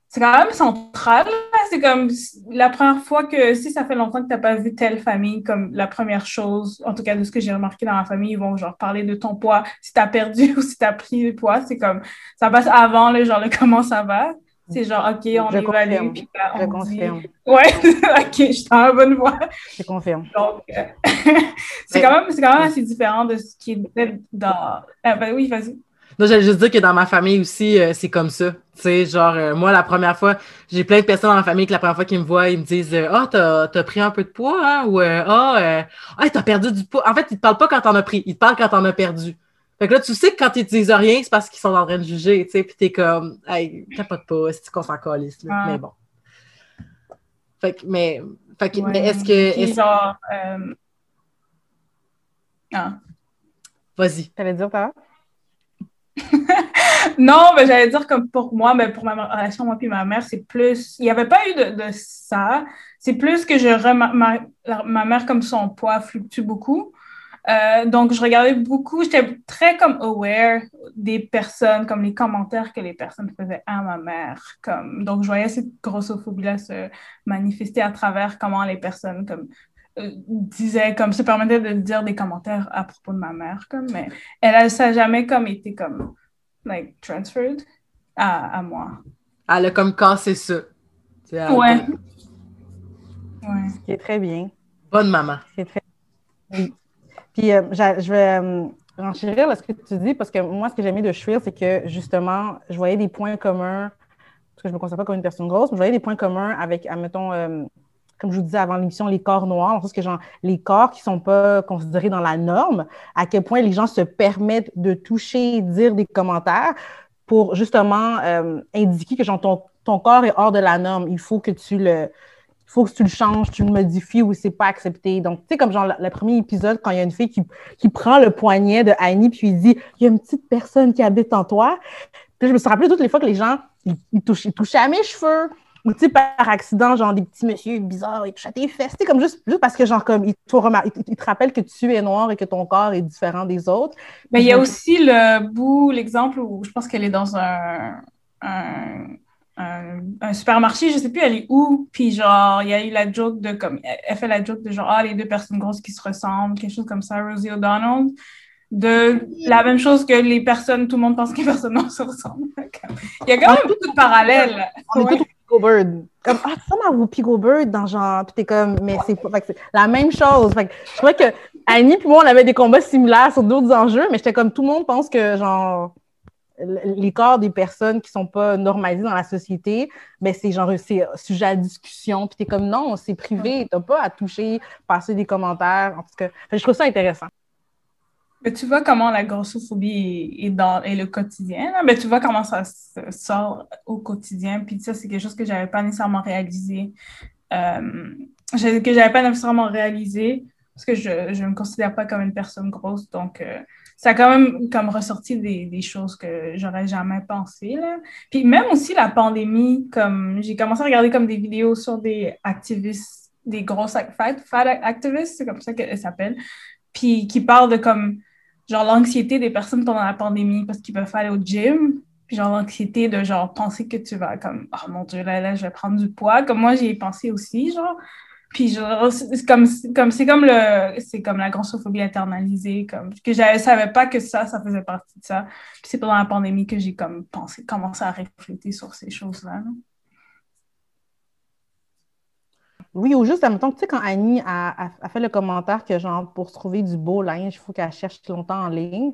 c'est quand même central. C'est comme la première fois que, si ça fait longtemps que tu n'as pas vu telle famille, comme la première chose, en tout cas de ce que j'ai remarqué dans ma famille, ils vont genre parler de ton poids, si tu as perdu (laughs) ou si tu as pris le poids. C'est comme, ça passe avant, le genre, le comment ça va. C'est genre, OK, on je évalue. Puis on je confirme. (laughs) Ouais, (laughs) OK, je suis la bonne voie. Je confirme. Donc, euh, c'est quand, même, quand même assez différent de ce qui est dans. Ah, ben oui, vas-y. Non, j'allais juste dire que dans ma famille aussi, euh, c'est comme ça. Tu sais, genre, euh, moi, la première fois, j'ai plein de personnes dans ma famille que la première fois qu'ils me voient, ils me disent Ah, oh, t'as, pris un peu de poids, hein? Ou Ah, oh, t'as perdu du poids. En fait, ils te parlent pas quand t'en as pris, ils te parlent quand t'en as perdu. Fait que là, tu sais que quand ils te disent rien, c'est parce qu'ils sont en train de juger, tu sais, puis t'es comme, hey, capote pas, c'est qu'on s'en calisse, là. Mais bon. Fait que, mais, fait que, mais est-ce que. Est genre. Euh... Ah. Vas-y. T'allais dire, pas (laughs) non, mais j'allais dire comme pour moi, mais pour ma relation, moi puis ma mère, c'est plus. Il n'y avait pas eu de, ça. C'est plus que je ma, ma, mère, comme son poids fluctue beaucoup. Euh, donc, je regardais beaucoup, j'étais très comme aware des personnes, comme les commentaires que les personnes faisaient à ma mère. Comme, donc, je voyais cette grossophobie-là se manifester à travers comment les personnes comme, euh, disaient, comme se permettaient de dire des commentaires à propos de ma mère. Comme, mais elle, ça n'a jamais comme été comme, like, transferred à, à moi. Elle a comme cassé ça. Ouais. ouais. Ce qui est très bien. Bonne maman. C'est très... Oui. Puis euh, je vais euh, renchérir ce que tu dis, parce que moi, ce que j'aimais de Shrill, c'est que justement, je voyais des points communs, parce que je ne me considère pas comme une personne grosse, mais je voyais des points communs avec, admettons, euh, comme je vous disais avant l'émission, les corps noirs, parce que genre, les corps qui ne sont pas considérés dans la norme, à quel point les gens se permettent de toucher, dire des commentaires pour justement indiquer que genre, ton, ton corps est hors de la norme. Il faut que tu le faut que tu le changes, tu le modifies ou c'est pas accepté. Donc, tu sais, comme genre le, premier épisode, quand il y a une fille qui, qui prend le poignet de Annie puis il dit Il y a une petite personne qui habite en toi. Puis je me suis rappelé toutes les fois que les gens, ils, touchaient, à mes cheveux. Ou tu sais, par accident, genre des petits messieurs bizarres, ils touchent à tes fesses. Tu sais, comme juste, juste parce que, genre, comme, ils te, te rappellent que tu es noir et que ton corps est différent des autres. Mais il y a aussi le bout, l'exemple où je pense qu'elle est dans un un, supermarché, je sais plus elle est où, puis genre, il y a eu la joke de, comme, elle fait la joke de genre, ah, les deux personnes grosses qui se ressemblent, quelque chose comme ça, Rosie O'Donnell, de la même chose que les personnes, tout le monde pense que les personnes non se ressemblent. (laughs) Il y a quand même beaucoup de parallèles. On est Bird. Comme, ah, ça m'a Whoopi Goldberg dans genre, puis t'es comme, mais c'est la même chose. Fait que, je crois que Annie puis moi, on avait des combats similaires sur d'autres enjeux, mais j'étais comme, tout le monde pense que genre, les corps des personnes qui sont pas normalisées dans la société, mais c'est genre, c'est sujet à discussion. Puis tu es comme, non, c'est privé, tu pas à toucher, passer des commentaires. En tout cas, je trouve ça intéressant. Mais tu vois comment la grossophobie est, dans le quotidien. Mais tu vois comment ça sort au quotidien. Puis ça, c'est quelque chose que j'avais pas nécessairement réalisé. Euh, que pas nécessairement réalisé parce que je ne me considère pas comme une personne grosse. Donc, euh, ça a quand même comme ressorti des, des choses que j'aurais jamais pensé. Là. Puis même aussi la pandémie, comme j'ai commencé à regarder comme des vidéos sur des activistes, des grosses fat, fat activistes, c'est comme ça qu'elles s'appellent, puis qui parlent de comme genre l'anxiété des personnes pendant la pandémie parce qu'ils peuvent aller au gym. Puis genre l'anxiété de genre penser que tu vas comme oh mon dieu là là je vais prendre du poids comme moi j'y ai pensé aussi genre puis genre c'est comme comme c'est comme le c'est comme la grossophobie internalisée comme que je savais pas que ça ça faisait partie de ça. Puis c'est pendant la pandémie que j'ai comme pensé commencé à réfléchir sur ces choses-là. Oui, ou juste, admettons, tu sais, quand Annie a, a, fait le commentaire que, genre, pour trouver du beau linge, il faut qu'elle cherche longtemps en ligne.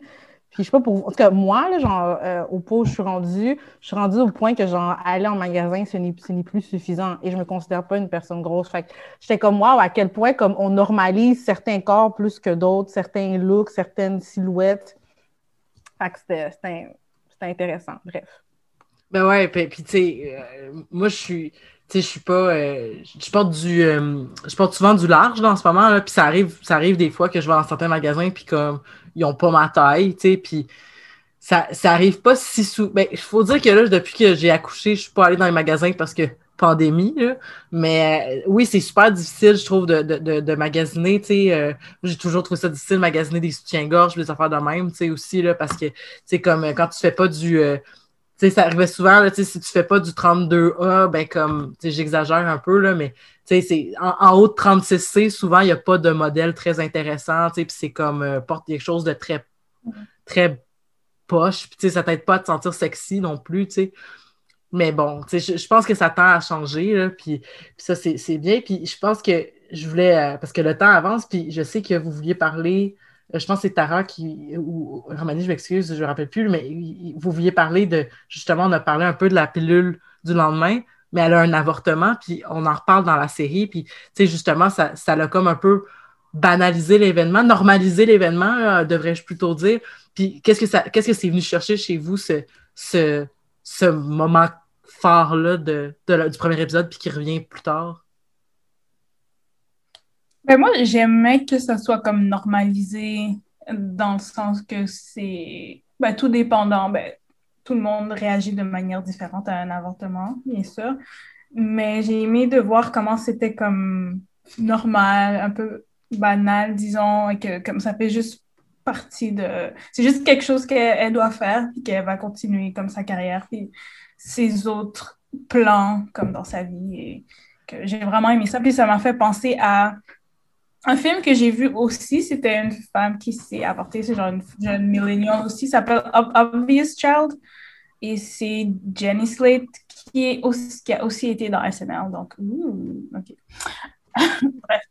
Puis je sais pas pour En tout cas, moi, là, genre, euh, au pot je suis rendue, je suis rendue au point que, genre, aller en magasin, ce n'est plus suffisant. Et je me considère pas une personne grosse. Fait que j'étais comme moi, à quel point, comme on normalise certains corps plus que d'autres, certains looks, certaines silhouettes. Fait que c'était intéressant. Bref. Ben ouais, puis, tu sais, euh, moi, je suis je suis pas. Euh, je porte du. je porte souvent du large dans ce moment, puis ça arrive, ça arrive des fois que je vais dans certains magasins, puis comme ils n'ont pas ma taille, tu sais, puis ça, ça arrive pas si souvent. Il faut dire que là, depuis que j'ai accouché, je suis pas allée dans les magasins parce que pandémie, là. mais euh, oui, c'est super difficile, je trouve, de, de, de, magasiner, tu sais, euh, j'ai toujours trouvé ça difficile de magasiner des soutiens-gorge, des affaires de même, tu sais, aussi, là, parce que, tu comme quand tu fais pas du... Tu sais, ça arrivait souvent, là, tu si tu fais pas du 32A, ben comme, tu j'exagère un peu, là, mais c'est en, haut de 36C, souvent, il n'y a pas de modèle très intéressant, puis c'est comme euh, porte quelque chose de très, très poche, puis ça t'aide pas à te sentir sexy non plus, sais. Mais bon, je, pense que ça tend à changer, puis, ça, c'est bien. Puis je pense que je voulais, euh, parce que le temps avance, puis je sais que vous vouliez parler, je pense que c'est Tara qui, ou Romani, je m'excuse, je ne me rappelle plus, mais vous vouliez parler de, justement, on a parlé un peu de la pilule du lendemain mais elle a un avortement, puis on en reparle dans la série, puis, tu sais, justement, ça, ça l'a comme un peu banalisé l'événement, normalisé l'événement, euh, devrais-je plutôt dire. Puis, qu'est-ce que ça, qu'est-ce que c'est venu chercher chez vous, ce, ce, moment fort-là du premier épisode, puis qui revient plus tard? Ben moi, j'aimais que ça soit comme normalisé dans le sens que c'est ben, tout dépendant. Ben, tout le monde réagit de manière différente à un avortement, bien sûr. Mais j'ai aimé de voir comment c'était comme normal, un peu banal, disons, et que comme ça fait juste partie de... C'est juste quelque chose qu'elle doit faire, puis qu'elle va continuer comme sa carrière, puis ses autres plans, comme dans sa vie. Et que j'ai vraiment aimé ça. Puis ça m'a fait penser à un film que j'ai vu aussi, c'était une femme qui s'est avortée, c'est genre une jeune millennial aussi, s'appelle Obvious Child. Et c'est Jenny Slate qui, est aussi, qui a aussi été dans SNL. Donc, OK. (laughs) Bref.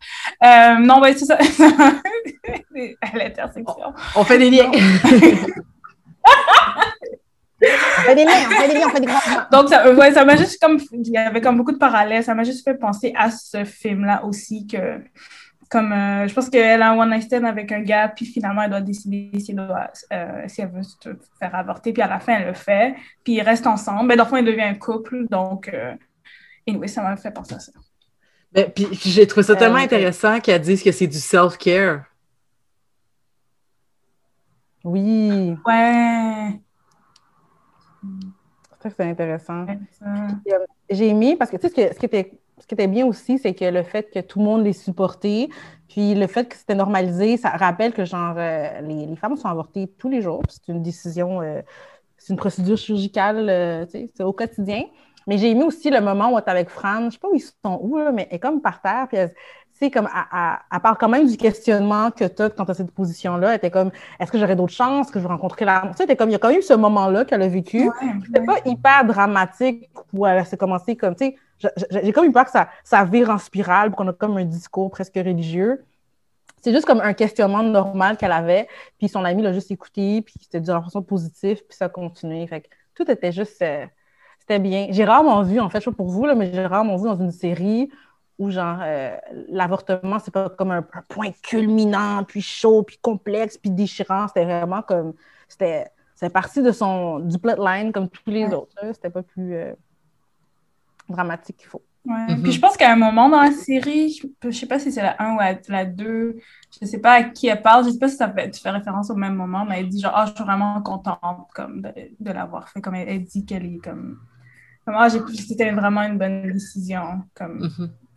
Euh, non, ben, c'est ça. (laughs) L'intersection. On fait des liens. on fait des liens, on fait des liens, on fait des grands Donc, ça, ouais, ça m'a juste comme. Il y avait comme beaucoup de parallèles. Ça m'a juste fait penser à ce film-là aussi que comme euh, je pense qu'elle a un one night stand avec un gars, puis finalement elle doit décider si elle, doit, euh, si elle veut se faire avorter, puis à la fin elle le fait, puis ils restent ensemble. Mais dans le fond, ils deviennent un couple, donc euh, anyway, ça m'a fait penser à ça. Ben, puis j'ai trouvé ça tellement intéressant qu'elle dise que c'est du self-care. Oui. Ouais. C'est intéressant. J'ai aimé parce que tu sais, ce, ce qui était ce qui était bien aussi, c'est que le fait que tout le monde les supportait, puis le fait que c'était normalisé, ça rappelle que genre euh, les, femmes sont avortées tous les jours. C'est une décision, euh, c'est une procédure chirurgicale, euh, c'est au quotidien. Mais j'ai aimé aussi le moment où elle est avec Fran, je sais pas où ils sont où, mais elle est comme par terre, puis comme, à, part quand même du questionnement que tu as quand tu as cette position-là, elle était comme, est-ce que j'aurais d'autres chances, que je vais rencontrer l'amour? Tu sais, comme, il y a quand même eu ce moment-là qu'elle a vécu. C'était pas hyper dramatique où elle s'est commencé comme, tu sais, j'ai comme eu peur que ça, ça vire en spirale, qu'on a comme un discours presque religieux. C'est juste comme un questionnement normal qu'elle avait, puis son ami l'a juste écouté, puis c'était d'une façon positive, puis ça a continué. Fait que tout était juste... Euh, c'était bien. J'ai rarement vu, en fait, je sais pas pour vous, là, mais j'ai rarement vu dans une série où, genre, euh, l'avortement, c'est pas comme un, point culminant, puis chaud, puis complexe, puis déchirant. C'était vraiment comme... C'était parti de son, du plotline comme tous les autres. C'était pas plus... Euh, dramatique qu'il faut. Ouais. Mhm. Puis je pense qu'à un moment dans la série, je, ne sais pas si c'est la 1 ou la 2, je sais pas à qui elle parle, je sais pas si ça fait, tu fais référence au même moment, mais elle dit genre, ah, je suis vraiment contente comme, de, de l'avoir fait. Comme elle, dit qu'elle est comme, comme ah, c'était vraiment une bonne décision. Comme...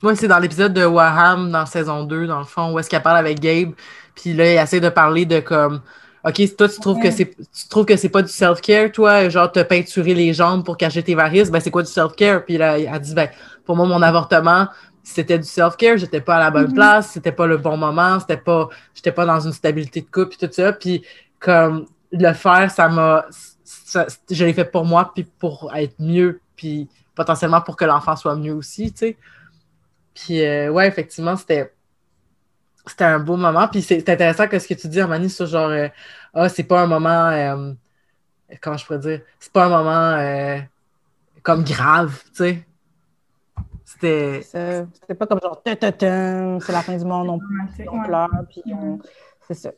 Oui, c'est dans l'épisode de Waham dans saison 2, dans le fond, où est-ce qu'elle parle avec Gabe, puis là, elle essaie de parler de comme OK, toi, tu trouves que c'est tu trouves que c'est pas du self-care, toi, genre te peinturer les jambes pour cacher tes varices, ben c'est quoi du self-care? Puis là, elle a dit, ben, pour moi, mon avortement, c'était du self-care, j'étais pas à la bonne Mhm. place, c'était pas le bon moment, c'était pas, j'étais pas dans une stabilité de couple, puis tout ça. Puis comme le faire, ça m'a, je l'ai fait pour moi, puis pour être mieux, puis potentiellement pour que l'enfant soit mieux aussi, tu sais. Puis euh, ouais, effectivement, c'était c'était un beau moment. Puis c'est c'est intéressant que ce que tu dis, Armani, sur genre, euh, ah, c'est pas un moment, euh, comment je pourrais dire, c'est pas un moment euh, comme grave, tu sais. C'était. C'était pas comme genre, ta, ta, ta, c'est la fin du monde, on, on pleure, puis on- c'est ça.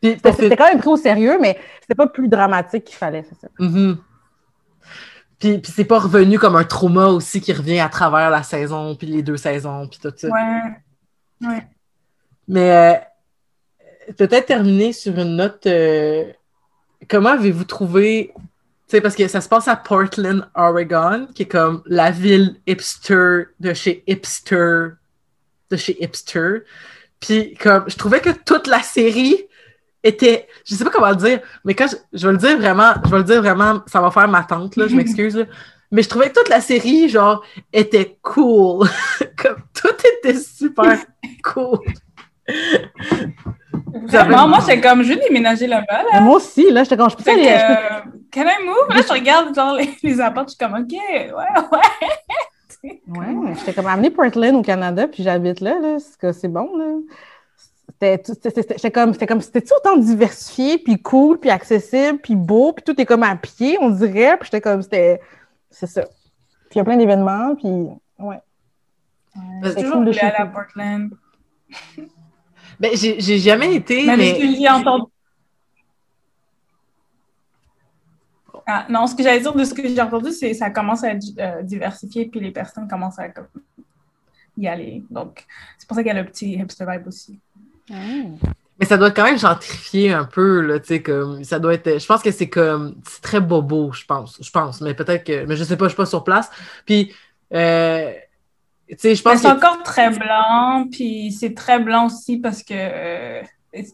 Puis, C'était quand même pris au sérieux, mais c'était pas plus dramatique qu'il fallait, c'est ça. Mhm. Puis, puis c'est pas revenu comme un trauma aussi qui revient à travers la saison, puis les deux saisons, puis tout ça. Ouais. Ouais. Mais euh, peut-être terminer sur une note. euh, comment avez-vous trouvé. Tu sais, parce que ça se passe à Portland, Oregon, qui est comme la ville hipster de chez hipster, de chez hipster. Puis, comme, je trouvais que toute la série était. Je sais pas comment le dire, mais quand je, je vais le dire vraiment, je vais le dire vraiment, ça va faire ma tante, là, je (laughs) m'excuse. Mais je trouvais que toute la série, genre, était cool. (laughs) comme, tout était super cool. (laughs) Vraiment, moi, c'est comme, je vais déménager là-bas, là. Moi aussi, là, j'étais comme, je peux aller, que, je peux- euh, can I move? Là, je regarde genre, les, les apports, je suis comme, OK, ouais, ouais. Ouais, j'étais comme amenée Portland au Canada, puis j'habite là, là. C'est que c'est bon, là. C'était tout- c'était- comme, c'était comme, c'était autant diversifié, puis cool, puis accessible, puis beau, puis tout est comme à pied, on dirait, puis j'étais comme, c'était, c'est ça. Puis il y a plein d'événements, puis ouais. J'ai toujours cool voulu aller à. Portland. (laughs) Ben, j'ai j'ai jamais été, Mais, entendu. Ah, non, ce que j'allais dire de ce que j'ai entendu, c'est que ça commence à être euh, diversifié, puis les personnes commencent à comme, y aller. Donc, c'est pour ça qu'il y a le petit hipster vibe aussi. Mais ça doit être quand même gentrifier un peu, là, tu sais, comme, ça doit être, je pense que c'est comme, c'est très bobo, je pense, je pense, mais peut-être que, mais je sais pas, je suis pas sur place, puis, euh, tu sais, je Mais pense c'est que, encore très blanc, puis c'est très blanc aussi parce que euh,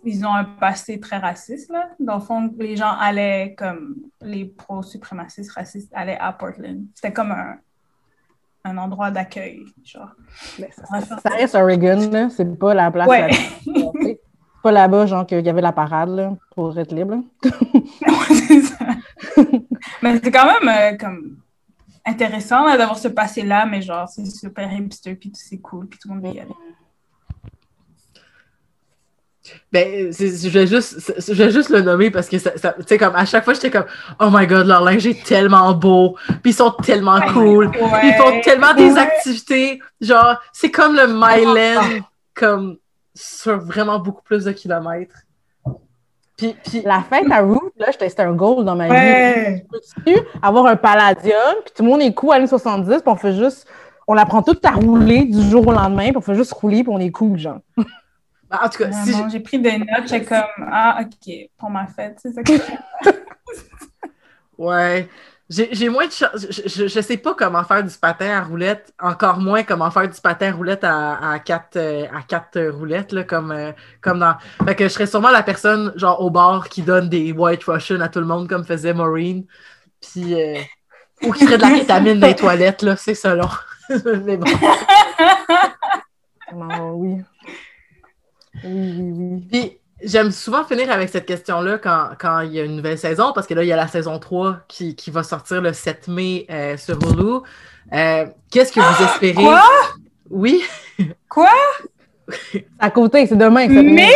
ils ont un passé très raciste, là. Dans le fond, les gens allaient comme les pro-suprémacistes racistes allaient à Portland. C'était comme un, un endroit d'accueil, genre. Mais ça, ça- ça reste Oregon, là. C'est pas la place. Ouais. (laughs) C'est pas là-bas, genre, qu'il y avait la parade, là, pour être libre. (laughs) c'est ça. mais c'est quand même euh, comme intéressant d'avoir ce passé-là, mais genre, c'est super hipster, puis c'est cool, puis tout le monde veut y aller. Ben, je vais juste, je vais juste le nommer parce que ça, ça- tu sais, comme, à chaque fois, j'étais comme, oh my god, leur linge est tellement beau, puis ils sont tellement cool, ils font tellement des activités, genre, c'est comme le Myland, comme, sur vraiment beaucoup plus de kilomètres. Puis, puis, La fête à Root, là, j'étais- c'était un goal dans ma vie. Ouais. Peux-tu avoir un palladium, puis tout le monde est cool à l'année 70, puis on fait juste. On apprend tout à rouler du jour au lendemain, puis on fait juste rouler, puis on est cool, genre. Ben, en tout cas, si, j'ai pris des notes, j'ai comme, ah, ok, pour ma fête, c'est ça que (laughs) Ouais. J'ai moins de chance. Je, je, sais pas comment faire du patin à roulette, encore moins comment faire du patin à roulette à, à quatre, euh, à quatre roulettes, là, comme, euh, comme dans. Fait que je serais sûrement la personne, genre, au bar qui donne des White Russian à tout le monde, comme faisait Maureen. Puis. euh, ou qui ferait de la (laughs) kétamine dans les toilettes, là, c'est selon. (laughs) Mais bon. Oui. Oui, oui, oui. Puis, j'aime souvent finir avec cette question-là quand, quand il y a une nouvelle saison, parce que là, il y a la saison 3 qui, qui va sortir le 7 mai euh, sur Hulu. Euh, Qu'est-ce que vous espérez? Quoi? Oui. Quoi? (laughs) À côté, c'est demain. Mais?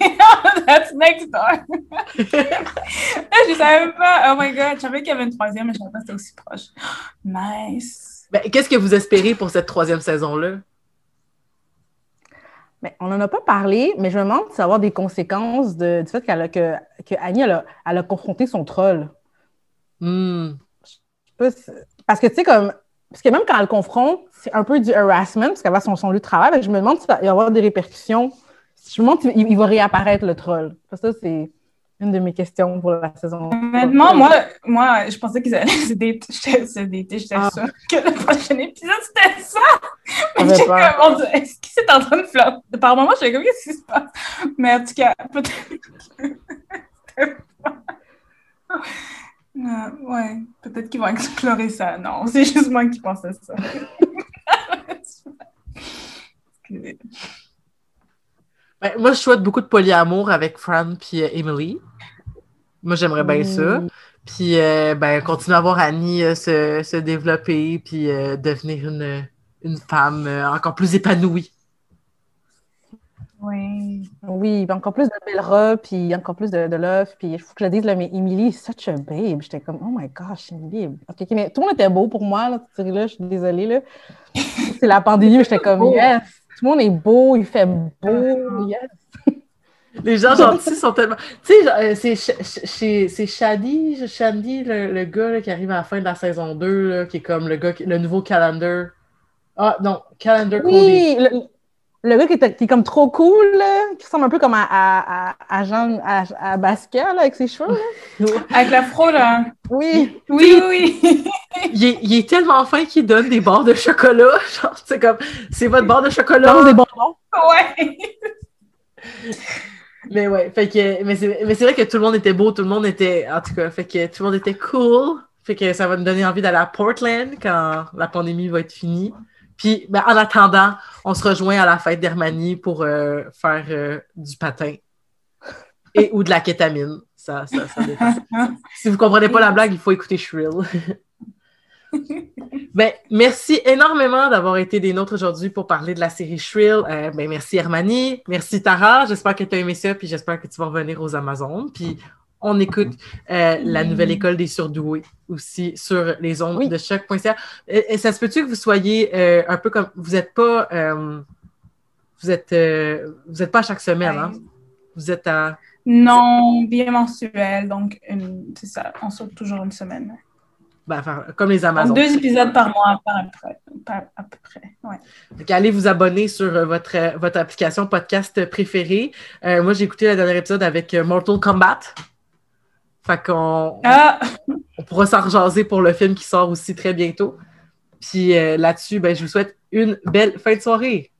(laughs) That's next door. (laughs) je savais pas. Oh my god, je savais qu'il y avait une troisième, mais je savais pas que c'était aussi proche. (gasps) Nice. Ben, Qu'est-ce que vous espérez pour cette troisième saison-là? On n'en a pas parlé, mais je me demande de savoir des conséquences de- du fait qu'elle a, que, que Annie, elle a, elle a confronté son troll. Hmm. Si- Parce que, tu sais, comme. Parce que même quand elle le confronte, c'est un peu du harassment, parce qu'elle va son, son lieu de travail. Je me demande s'il va y avoir des répercussions. Je me demande s'il il va réapparaître, le troll. Ça, c'est. Une de mes questions pour la saison. Honnêtement, moi, moi, je pensais qu'ils allaient (laughs) se dater. J'étais ah. sûre que le prochain épisode, c'était ça. Mais j'étais comme, est-ce qu'il s'est en train de flopper? Par moment, je suis comme, qu'est-ce qui se passe? Mais en tout cas, peut-être. Euh, ouais, peut-être qu'ils vont explorer ça. Non, c'est juste moi qui pensais ça. (laughs) Ben, moi, je souhaite beaucoup de polyamour avec Fran et euh, Emily. Moi, j'aimerais bien ça. Puis, euh, ben, continuer à voir Annie se, se, développer, puis devenir une, une femme encore plus épanouie. Oui. Oui, encore plus de belles robes, puis encore plus de, de love. Puis il faut que je le dise, là, mais Emily such a babe. J'étais comme, oh my gosh, Emily. OK, mais tout le monde était beau pour moi, là, cette série-là. Je suis désolée, là. (laughs) C'est la pandémie, j'étais comme, yes. Tout le monde est beau, il fait beau, yes. Les gens gentils sont tellement. Tu sais, euh, c'est Shady, Shandy, le, le gars là, qui arrive à la fin de la saison 2, là, qui est comme le, gars, le nouveau calendar. Ah, non, calendar oui, Cody le gars qui est, comme trop cool, qui ressemble un peu comme à, à, à, Jean, à, à Basquiat, avec ses cheveux. (laughs) avec l'afro, là. Oui. Oui, oui. il, est, il, est, tellement fin qu'il donne des barres de chocolat. (laughs) Genre, c'est comme, c'est votre barre de chocolat. des bonbons. Ouais. mais ouais, fait que, mais c'est vrai que tout le monde était beau, tout le monde était, en tout cas, fait que tout le monde était cool. Fait que ça va me donner envie d'aller à Portland quand la pandémie va être finie. Puis, ben, en attendant, on se rejoint à la fête d'Hermanie pour euh, faire euh, du patin (laughs) et ou de la kétamine. Ça, ça, ça dépend. si vous ne comprenez pas la blague, il faut écouter Shrill. (laughs) ben, merci énormément d'avoir été des nôtres aujourd'hui pour parler de la série Shrill. Euh, ben, merci Hermanie, merci Tara. J'espère que tu as aimé ça, puis j'espère que tu vas revenir aux Amazones. Puis on écoute euh, la nouvelle école des surdoués aussi sur les ondes de choc.ca. Et, ça se peut-tu que vous soyez euh, un peu comme vous n'êtes pas euh, vous êtes vous êtes pas à chaque semaine, hein? Vous êtes à Non, bien mensuel, donc c'est ça, on sort toujours une semaine. Ben, comme les Amazones. deux épisodes par mois, à peu près. Ouais. allez vous abonner sur votre, votre application podcast préférée. moi, j'ai écouté le dernier épisode avec Mortal Kombat. Fait qu'on ah! on, pourra s'en rejaser pour le film qui sort aussi très bientôt. Puis euh, là-dessus, ben, je vous souhaite une belle fin de soirée.